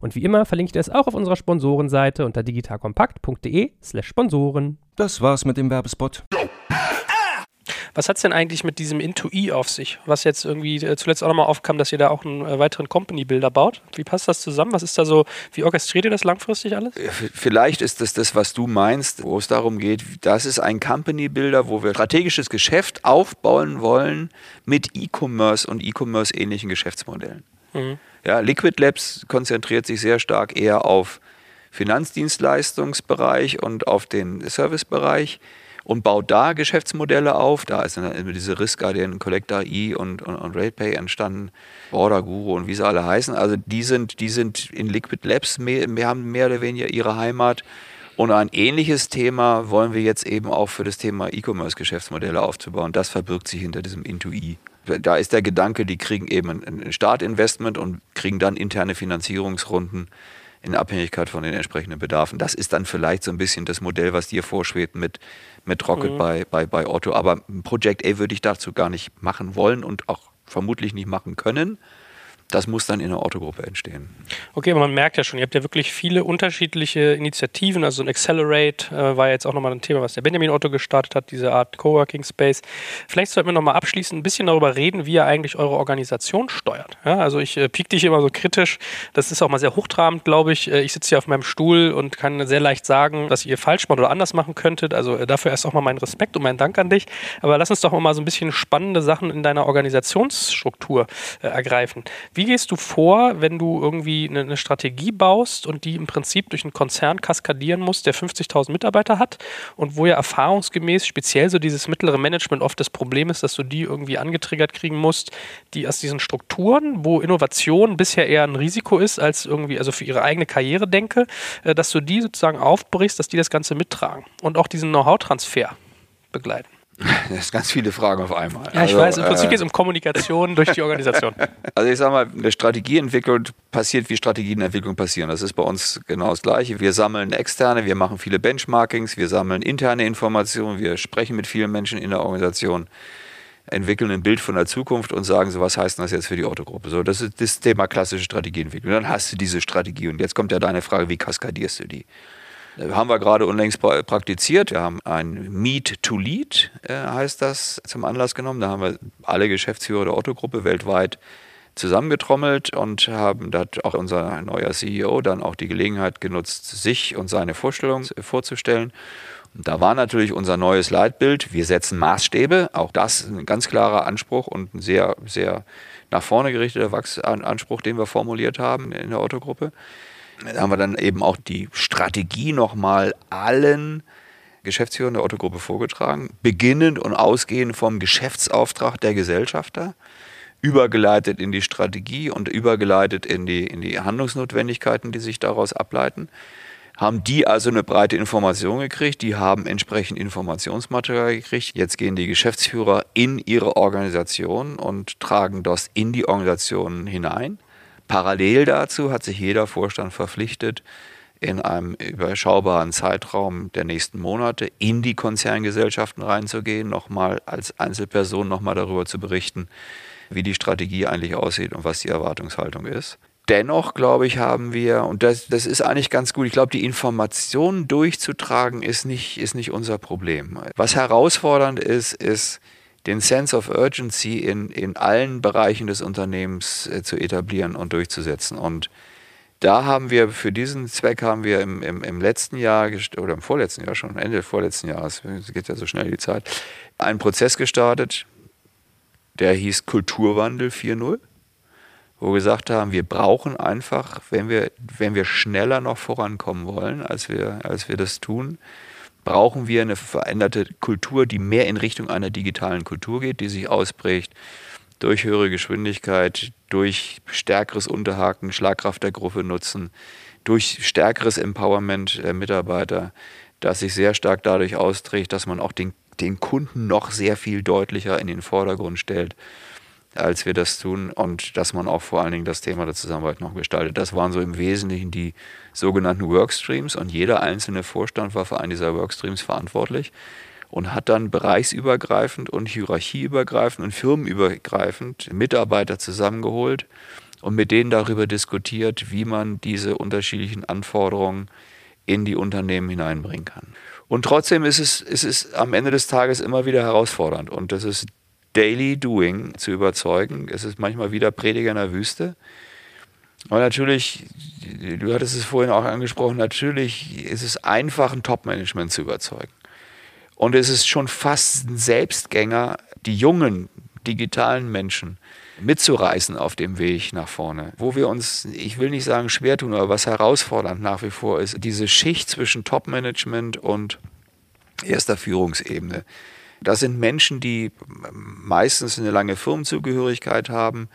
Und wie immer verlinke ich das auch auf unserer Sponsorenseite unter digitalkompakt.de slash Sponsoren. Das war's mit dem Werbespot. Was hat es denn eigentlich mit diesem Into-E auf sich? Was jetzt irgendwie äh, zuletzt auch nochmal aufkam, dass ihr da auch einen äh, weiteren Company-Builder baut. Wie passt das zusammen? Was ist da so, wie orchestriert ihr das langfristig alles? Vielleicht ist das das, was du meinst, wo es darum geht, das ist ein Company-Builder, wo wir strategisches Geschäft aufbauen wollen mit E-Commerce und E-Commerce ähnlichen Geschäftsmodellen. Mhm. Ja, Liquid Labs konzentriert sich sehr stark eher auf Finanzdienstleistungsbereich und auf den Servicebereich und baut da Geschäftsmodelle auf. Da ist dann diese Risk Guardian, Collector E und, und, und RatePay entstanden, Border Guru und wie sie alle heißen. Also die sind, die sind in Liquid Labs, mehr, haben mehr oder weniger ihre Heimat. Und ein ähnliches Thema wollen wir jetzt eben auch für das Thema E-Commerce-Geschäftsmodelle aufzubauen. Das verbirgt sich hinter diesem Into-E. Da ist der Gedanke, die kriegen eben ein Startinvestment und kriegen dann interne Finanzierungsrunden in Abhängigkeit von den entsprechenden Bedarfen. Das ist dann vielleicht so ein bisschen das Modell, was dir vorschwebt mit, mit Rocket mhm. bei, bei, bei Otto. Aber Project A würde ich dazu gar nicht machen wollen und auch vermutlich nicht machen können das muss dann in der Autogruppe entstehen. Okay, aber man merkt ja schon, ihr habt ja wirklich viele unterschiedliche Initiativen. Also ein Accelerate äh, war ja jetzt auch nochmal ein Thema, was der Benjamin Otto gestartet hat, diese Art Coworking Space. Vielleicht sollten wir nochmal abschließend ein bisschen darüber reden, wie ihr eigentlich eure Organisation steuert. Ja, also ich äh, piek dich immer so kritisch. Das ist auch mal sehr hochtrabend, glaube ich. Äh, ich sitze hier auf meinem Stuhl und kann sehr leicht sagen, was ihr falsch macht oder anders machen könntet. Also äh, dafür erst auch mal meinen Respekt und meinen Dank an dich. Aber lass uns doch mal so ein bisschen spannende Sachen in deiner Organisationsstruktur äh, ergreifen. Wie gehst du vor, wenn du irgendwie eine, eine, Strategie baust und die im Prinzip durch einen Konzern kaskadieren musst, der 50.000 Mitarbeiter hat und wo ja erfahrungsgemäß speziell so dieses mittlere Management oft das Problem ist, dass du die irgendwie angetriggert kriegen musst, die aus diesen Strukturen, wo Innovation bisher eher ein Risiko ist, als irgendwie, also für ihre eigene Karriere denke, äh, dass du die sozusagen aufbrichst, dass die das Ganze mittragen und auch diesen Know-how-Transfer begleiten. Das sind ganz viele Fragen auf einmal. Ja, ich also, weiß, im Prinzip äh, geht es um Kommunikation durch die Organisation. Also ich sage mal, eine Strategieentwicklung passiert, wie Strategienentwicklung passieren. Das ist bei uns genau das Gleiche. Wir sammeln externe, wir machen viele Benchmarkings, wir sammeln interne Informationen, wir sprechen mit vielen Menschen in der Organisation, entwickeln ein Bild von der Zukunft und sagen so, was heißt das jetzt für die Autogruppe? So, das ist das Thema klassische Strategieentwicklung. Dann hast du diese Strategie und jetzt kommt ja deine Frage, wie kaskadierst du die? Haben wir gerade unlängst praktiziert. Wir haben ein Meet to Lead, äh, heißt das, zum Anlass genommen. Da haben wir alle Geschäftsführer der Otto-Gruppe weltweit zusammengetrommelt und haben da auch unser neuer CEO dann auch die Gelegenheit genutzt, sich und seine Vorstellung vorzustellen. Und da war natürlich unser neues Leitbild, wir setzen Maßstäbe, auch das ein ganz klarer Anspruch und ein sehr, sehr nach vorne gerichteter Anspruch, den wir formuliert haben in der Autogruppe. Da haben wir dann eben auch die Strategie nochmal allen Geschäftsführern der Autogruppe vorgetragen, beginnend und ausgehend vom Geschäftsauftrag der Gesellschafter übergeleitet in die Strategie und übergeleitet in die, in die Handlungsnotwendigkeiten, die sich daraus ableiten. Haben die also eine breite Information gekriegt, die haben entsprechend Informationsmaterial gekriegt. Jetzt gehen die Geschäftsführer in ihre Organisation und tragen das in die Organisation hinein. Parallel dazu hat sich jeder Vorstand verpflichtet, in einem überschaubaren Zeitraum der nächsten Monate in die Konzerngesellschaften reinzugehen, nochmal als Einzelperson nochmal darüber zu berichten, wie die Strategie eigentlich aussieht und was die Erwartungshaltung ist. Dennoch, glaube ich, haben wir, und das, das ist eigentlich ganz gut, ich glaube, die Informationen durchzutragen ist nicht, ist nicht unser Problem. Was herausfordernd ist, ist, den Sense of Urgency in, in allen Bereichen des Unternehmens äh, zu etablieren und durchzusetzen. Und da haben wir, für diesen Zweck haben wir im, im, im letzten Jahr oder im vorletzten Jahr schon, Ende vorletzten Jahres, es geht ja so schnell die Zeit, einen Prozess gestartet, der hieß Kulturwandel 4.0, wo wir gesagt haben, wir brauchen einfach, wenn wir, wenn wir schneller noch vorankommen wollen, als wir, als wir das tun, brauchen wir eine veränderte Kultur, die mehr in Richtung einer digitalen Kultur geht, die sich ausprägt durch höhere Geschwindigkeit, durch stärkeres Unterhaken, Schlagkraft der Gruppe nutzen, durch stärkeres Empowerment der Mitarbeiter, das sich sehr stark dadurch austrägt, dass man auch den den Kunden noch sehr viel deutlicher in den Vordergrund stellt, als wir das tun und dass man auch vor allen Dingen das Thema der Zusammenarbeit noch gestaltet. Das waren so im Wesentlichen die sogenannten Workstreams und jeder einzelne Vorstand war für einen dieser Workstreams verantwortlich und hat dann bereichsübergreifend und hierarchieübergreifend und firmenübergreifend Mitarbeiter zusammengeholt und mit denen darüber diskutiert, wie man diese unterschiedlichen Anforderungen in die Unternehmen hineinbringen kann. Und trotzdem ist es, ist es am Ende des Tages immer wieder herausfordernd. Und das ist Daily Doing zu überzeugen. Es ist manchmal wieder Prediger in der Wüste. Und natürlich, du hattest es vorhin auch angesprochen, natürlich ist es einfach, ein Top-Management zu überzeugen. Und es ist schon fast ein Selbstgänger, die jungen digitalen Menschen mitzureißen auf dem Weg nach vorne. Wo wir uns, ich will nicht sagen schwer tun, aber was herausfordernd nach wie vor ist, diese Schicht zwischen Top-Management und erster Führungsebene. Das sind Menschen, die meistens eine lange Firmenzugehörigkeit haben,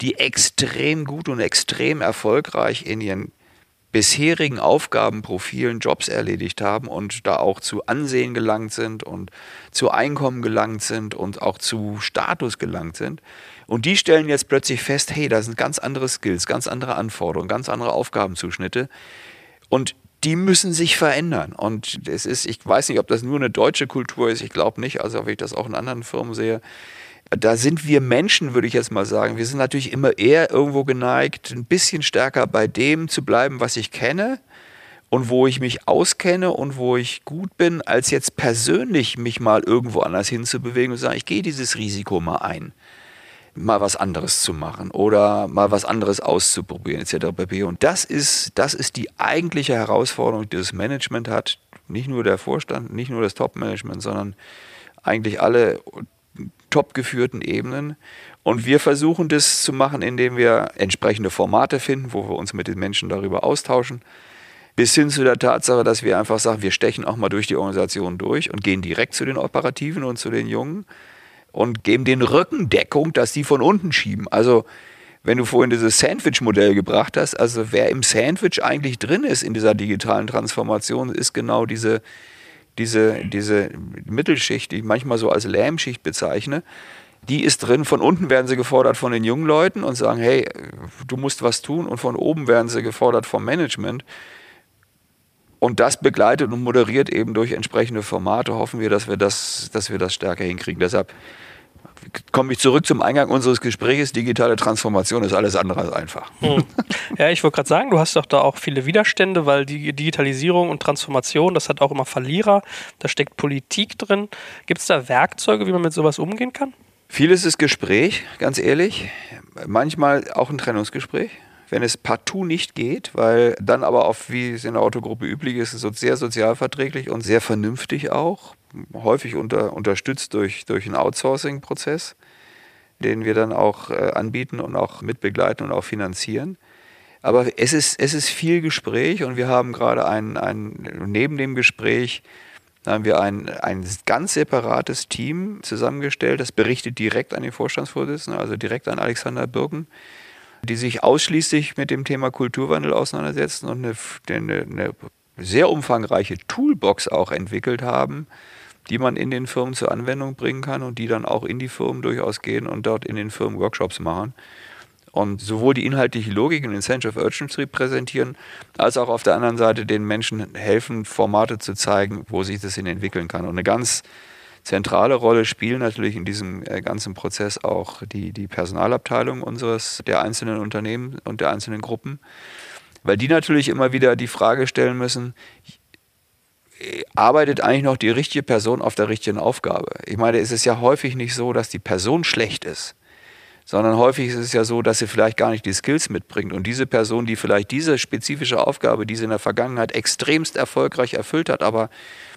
die extrem gut und extrem erfolgreich in ihren bisherigen Aufgabenprofilen Jobs erledigt haben und da auch zu Ansehen gelangt sind und zu Einkommen gelangt sind und auch zu Status gelangt sind. Und die stellen jetzt plötzlich fest, hey, da sind ganz andere Skills, ganz andere Anforderungen, ganz andere Aufgabenzuschnitte. Und die müssen sich verändern. Und es ist, ich weiß nicht, ob das nur eine deutsche Kultur ist, ich glaube nicht, also wenn ich das auch in anderen Firmen sehe. Da sind wir Menschen, würde ich jetzt mal sagen. Wir sind natürlich immer eher irgendwo geneigt, ein bisschen stärker bei dem zu bleiben, was ich kenne und wo ich mich auskenne und wo ich gut bin, als jetzt persönlich mich mal irgendwo anders hinzubewegen und zu sagen, ich gehe dieses Risiko mal ein mal was anderes zu machen oder mal was anderes auszuprobieren etc. pp. Und das ist, das ist die eigentliche Herausforderung, die das Management hat. Nicht nur der Vorstand, nicht nur das Top-Management, sondern eigentlich alle top geführten Ebenen. Und wir versuchen das zu machen, indem wir entsprechende Formate finden, wo wir uns mit den Menschen darüber austauschen. Bis hin zu der Tatsache, dass wir einfach sagen, wir stechen auch mal durch die Organisation durch und gehen direkt zu den Operativen und zu den Jungen und geben den Rückendeckung, dass die von unten schieben. Also wenn du vorhin dieses Sandwich-Modell gebracht hast, also wer im Sandwich eigentlich drin ist in dieser digitalen Transformation, ist genau diese, diese, diese Mittelschicht, die ich manchmal so als Lähmschicht bezeichne. Die ist drin, von unten werden sie gefordert von den jungen Leuten und sagen, hey, du musst was tun und von oben werden sie gefordert vom Management. Und das begleitet und moderiert eben durch entsprechende Formate, hoffen wir, dass wir das, dass wir das stärker hinkriegen. Deshalb komme ich zurück zum Eingang unseres Gesprächs. Digitale Transformation ist alles andere als einfach. Hm. Ja, ich wollte gerade sagen, du hast doch da auch viele Widerstände, weil die Digitalisierung und Transformation, das hat auch immer Verlierer. Da steckt Politik drin. Gibt es da Werkzeuge, wie man mit sowas umgehen kann? Vieles ist Gespräch, ganz ehrlich. Manchmal auch ein Trennungsgespräch, wenn es partout nicht geht, weil dann aber auch, wie es in der Autogruppe üblich ist, sehr sozialverträglich und sehr vernünftig auch, häufig unter, unterstützt durch, durch einen Outsourcing-Prozess, den wir dann auch äh, anbieten und auch mitbegleiten und auch finanzieren. Aber es ist, es ist viel Gespräch und wir haben gerade ein, ein, neben dem Gespräch haben wir ein, ein ganz separates Team zusammengestellt, das berichtet direkt an den Vorstandsvorsitzenden, also direkt an Alexander Birken, die sich ausschließlich mit dem Thema Kulturwandel auseinandersetzen und eine, eine, eine sehr umfangreiche Toolbox auch entwickelt haben, die man in den Firmen zur Anwendung bringen kann und die dann auch in die Firmen durchaus gehen und dort in den Firmen Workshops machen und sowohl die inhaltliche Logik und den Sense of Urgency präsentieren, als auch auf der anderen Seite den Menschen helfen, Formate zu zeigen, wo sich das hin entwickeln kann. Und eine ganz zentrale Rolle spielen natürlich in diesem äh, ganzen Prozess auch die, die Personalabteilung unseres, der einzelnen Unternehmen und der einzelnen Gruppen, weil die natürlich immer wieder die Frage stellen müssen, arbeitet eigentlich noch die richtige Person auf der richtigen Aufgabe? Ich meine, es ist ja häufig nicht so, dass die Person schlecht ist sondern häufig ist es ja so, dass sie vielleicht gar nicht die Skills mitbringt. Und diese Person, die vielleicht diese spezifische Aufgabe, die sie in der Vergangenheit extremst erfolgreich erfüllt hat, aber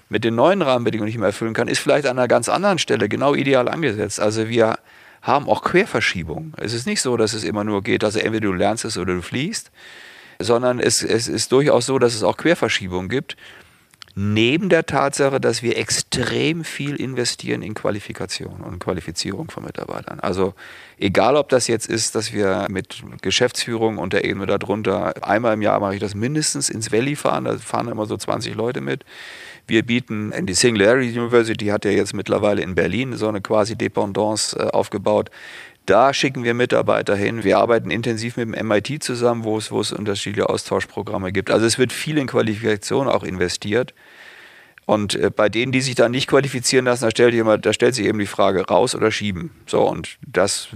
mit den neuen Rahmenbedingungen nicht mehr erfüllen kann, ist vielleicht an einer ganz anderen Stelle genau ideal angesetzt. Also wir haben auch Querverschiebungen. Es ist nicht so, dass es immer nur geht, dass also entweder du lernst es oder du fliehst, sondern es, es ist durchaus so, dass es auch Querverschiebungen gibt. Neben der Tatsache, dass wir extrem viel investieren in Qualifikation und Qualifizierung von Mitarbeitern. Also egal, ob das jetzt ist, dass wir mit Geschäftsführung und der Ebene darunter, einmal im Jahr mache ich das mindestens ins Valley fahren, da fahren immer so 20 Leute mit. Wir bieten, in die Singularity University hat ja jetzt mittlerweile in Berlin so eine quasi Dependance äh, aufgebaut. Da schicken wir Mitarbeiter hin. Wir arbeiten intensiv mit dem MIT zusammen, wo es, wo es unterschiedliche Austauschprogramme gibt. Also es wird viel in Qualifikation auch investiert. Und äh, bei denen, die sich dann nicht qualifizieren lassen, da stellt, jemand, da stellt sich eben die Frage, raus oder schieben. So, und das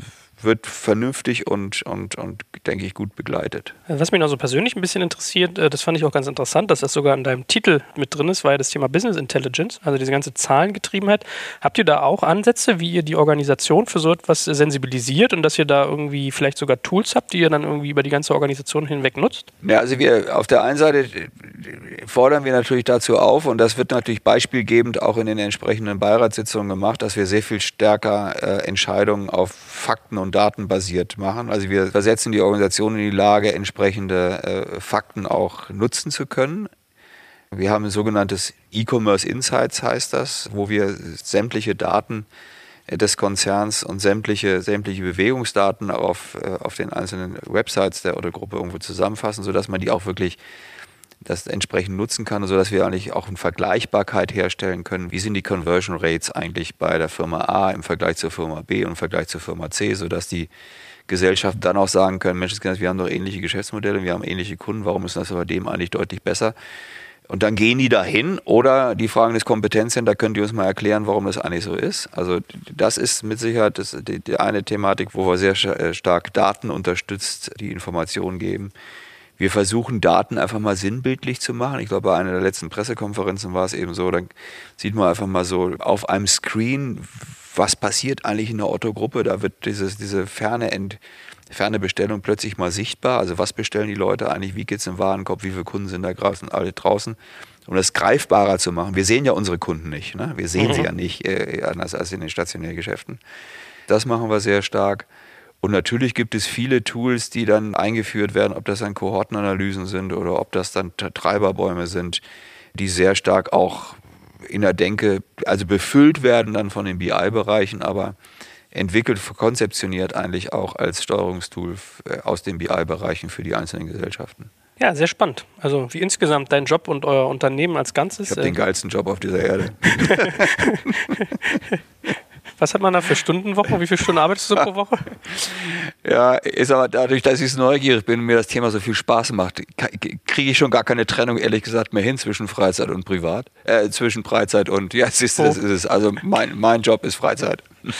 wird vernünftig und, und, und denke ich, gut begleitet. Was mich noch so persönlich ein bisschen interessiert, äh, das fand ich auch ganz interessant, dass das sogar in deinem Titel mit drin ist, war ja das Thema Business Intelligence, also diese ganze Zahlengetriebenheit. Habt ihr da auch Ansätze, wie ihr die Organisation für so etwas sensibilisiert und dass ihr da irgendwie vielleicht sogar Tools habt, die ihr dann irgendwie über die ganze Organisation hinweg nutzt? Ja, also wir auf der einen Seite fordern wir natürlich dazu auf und das wird natürlich beispielgebend auch in den entsprechenden Beiratssitzungen gemacht, dass wir sehr viel stärker äh, Entscheidungen auf Fakten und Daten basiert machen. Also wir versetzen die Organisation in die Lage, entsprechende äh, Fakten auch nutzen zu können. Wir haben ein sogenanntes E-Commerce Insights heißt das, wo wir sämtliche Daten äh, des Konzerns und sämtliche, sämtliche Bewegungsdaten auf, äh, auf den einzelnen Websites der oder Gruppe irgendwo zusammenfassen, sodass man die auch wirklich das entsprechend nutzen kann, sodass wir eigentlich auch eine Vergleichbarkeit herstellen können. Wie sind die Conversion Rates eigentlich bei der Firma A im Vergleich zur Firma B und im Vergleich zur Firma C, sodass die Gesellschaften dann auch sagen können, Mensch, wir haben doch ähnliche Geschäftsmodelle, wir haben ähnliche Kunden, warum ist das bei dem eigentlich deutlich besser? Und dann gehen die dahin oder die fragen das Kompetenzcenter, könnt ihr uns mal erklären, warum das eigentlich so ist? Also das ist mit Sicherheit das, die, die eine Thematik, wo wir sehr äh, stark Daten unterstützt die Informationen geben wir versuchen Daten einfach mal sinnbildlich zu machen. Ich glaube, bei einer der letzten Pressekonferenzen war es eben so, dann sieht man einfach mal so auf einem Screen, was passiert eigentlich in der Otto-Gruppe. Da wird dieses, diese ferne, Ent, ferne Bestellung plötzlich mal sichtbar. Also was bestellen die Leute eigentlich, wie geht es im Warenkorb, wie viele Kunden sind da draußen, alle draußen. Um das greifbarer zu machen. Wir sehen ja unsere Kunden nicht. Ne? Wir sehen mhm. sie ja nicht äh, anders als in den stationären Geschäften. Das machen wir sehr stark. Und natürlich gibt es viele Tools, die dann eingeführt werden, ob das dann Kohortenanalysen sind oder ob das dann Treiberbäume sind, die sehr stark auch in der Denke, also befüllt werden dann von den BI-Bereichen, aber entwickelt, konzeptioniert eigentlich auch als Steuerungstool äh, aus den BI-Bereichen für die einzelnen Gesellschaften. Ja, sehr spannend. Also wie insgesamt dein Job und euer Unternehmen als Ganzes. Ich habe den äh, geilsten Job auf dieser Erde. Was hat man da für Stundenwochen? Wie viele Stunden arbeitest du pro Woche? Ja, ist aber dadurch, dass ich so neugierig bin und mir das Thema so viel Spaß macht, kriege ich schon gar keine Trennung, ehrlich gesagt, mehr hin zwischen Freizeit und Privat. Äh, zwischen Freizeit und, ja, siehst du, oh. das ist es. Also mein, mein Job ist Freizeit.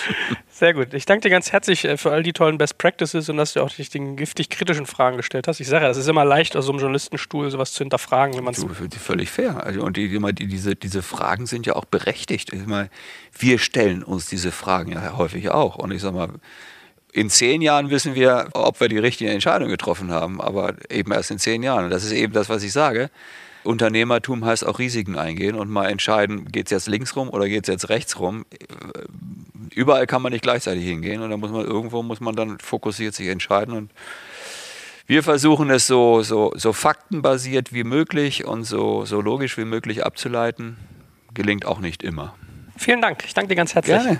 Sehr gut. Ich danke dir ganz herzlich äh, für all die tollen Best Practices und dass du auch dich den giftig kritischen Fragen gestellt hast. Ich sage ja, es ist immer leicht, aus so einem Journalistenstuhl sowas zu hinterfragen, wenn man es. Völlig fair. Also, und die, die, diese, diese Fragen sind ja auch berechtigt. Ich meine, wir stellen uns diese Fragen ja häufig auch. Und ich sage mal, in zehn Jahren wissen wir, ob wir die richtige Entscheidung getroffen haben, aber eben erst in zehn Jahren. Und das ist eben das, was ich sage. Unternehmertum heißt auch Risiken eingehen und mal entscheiden, geht es jetzt links rum oder geht es jetzt rechts rum. Überall kann man nicht gleichzeitig hingehen und da muss man irgendwo muss man dann fokussiert sich entscheiden und wir versuchen es so, so, so faktenbasiert wie möglich und so, so logisch wie möglich abzuleiten. Gelingt auch nicht immer. Vielen Dank. Ich danke dir ganz herzlich. Gerne.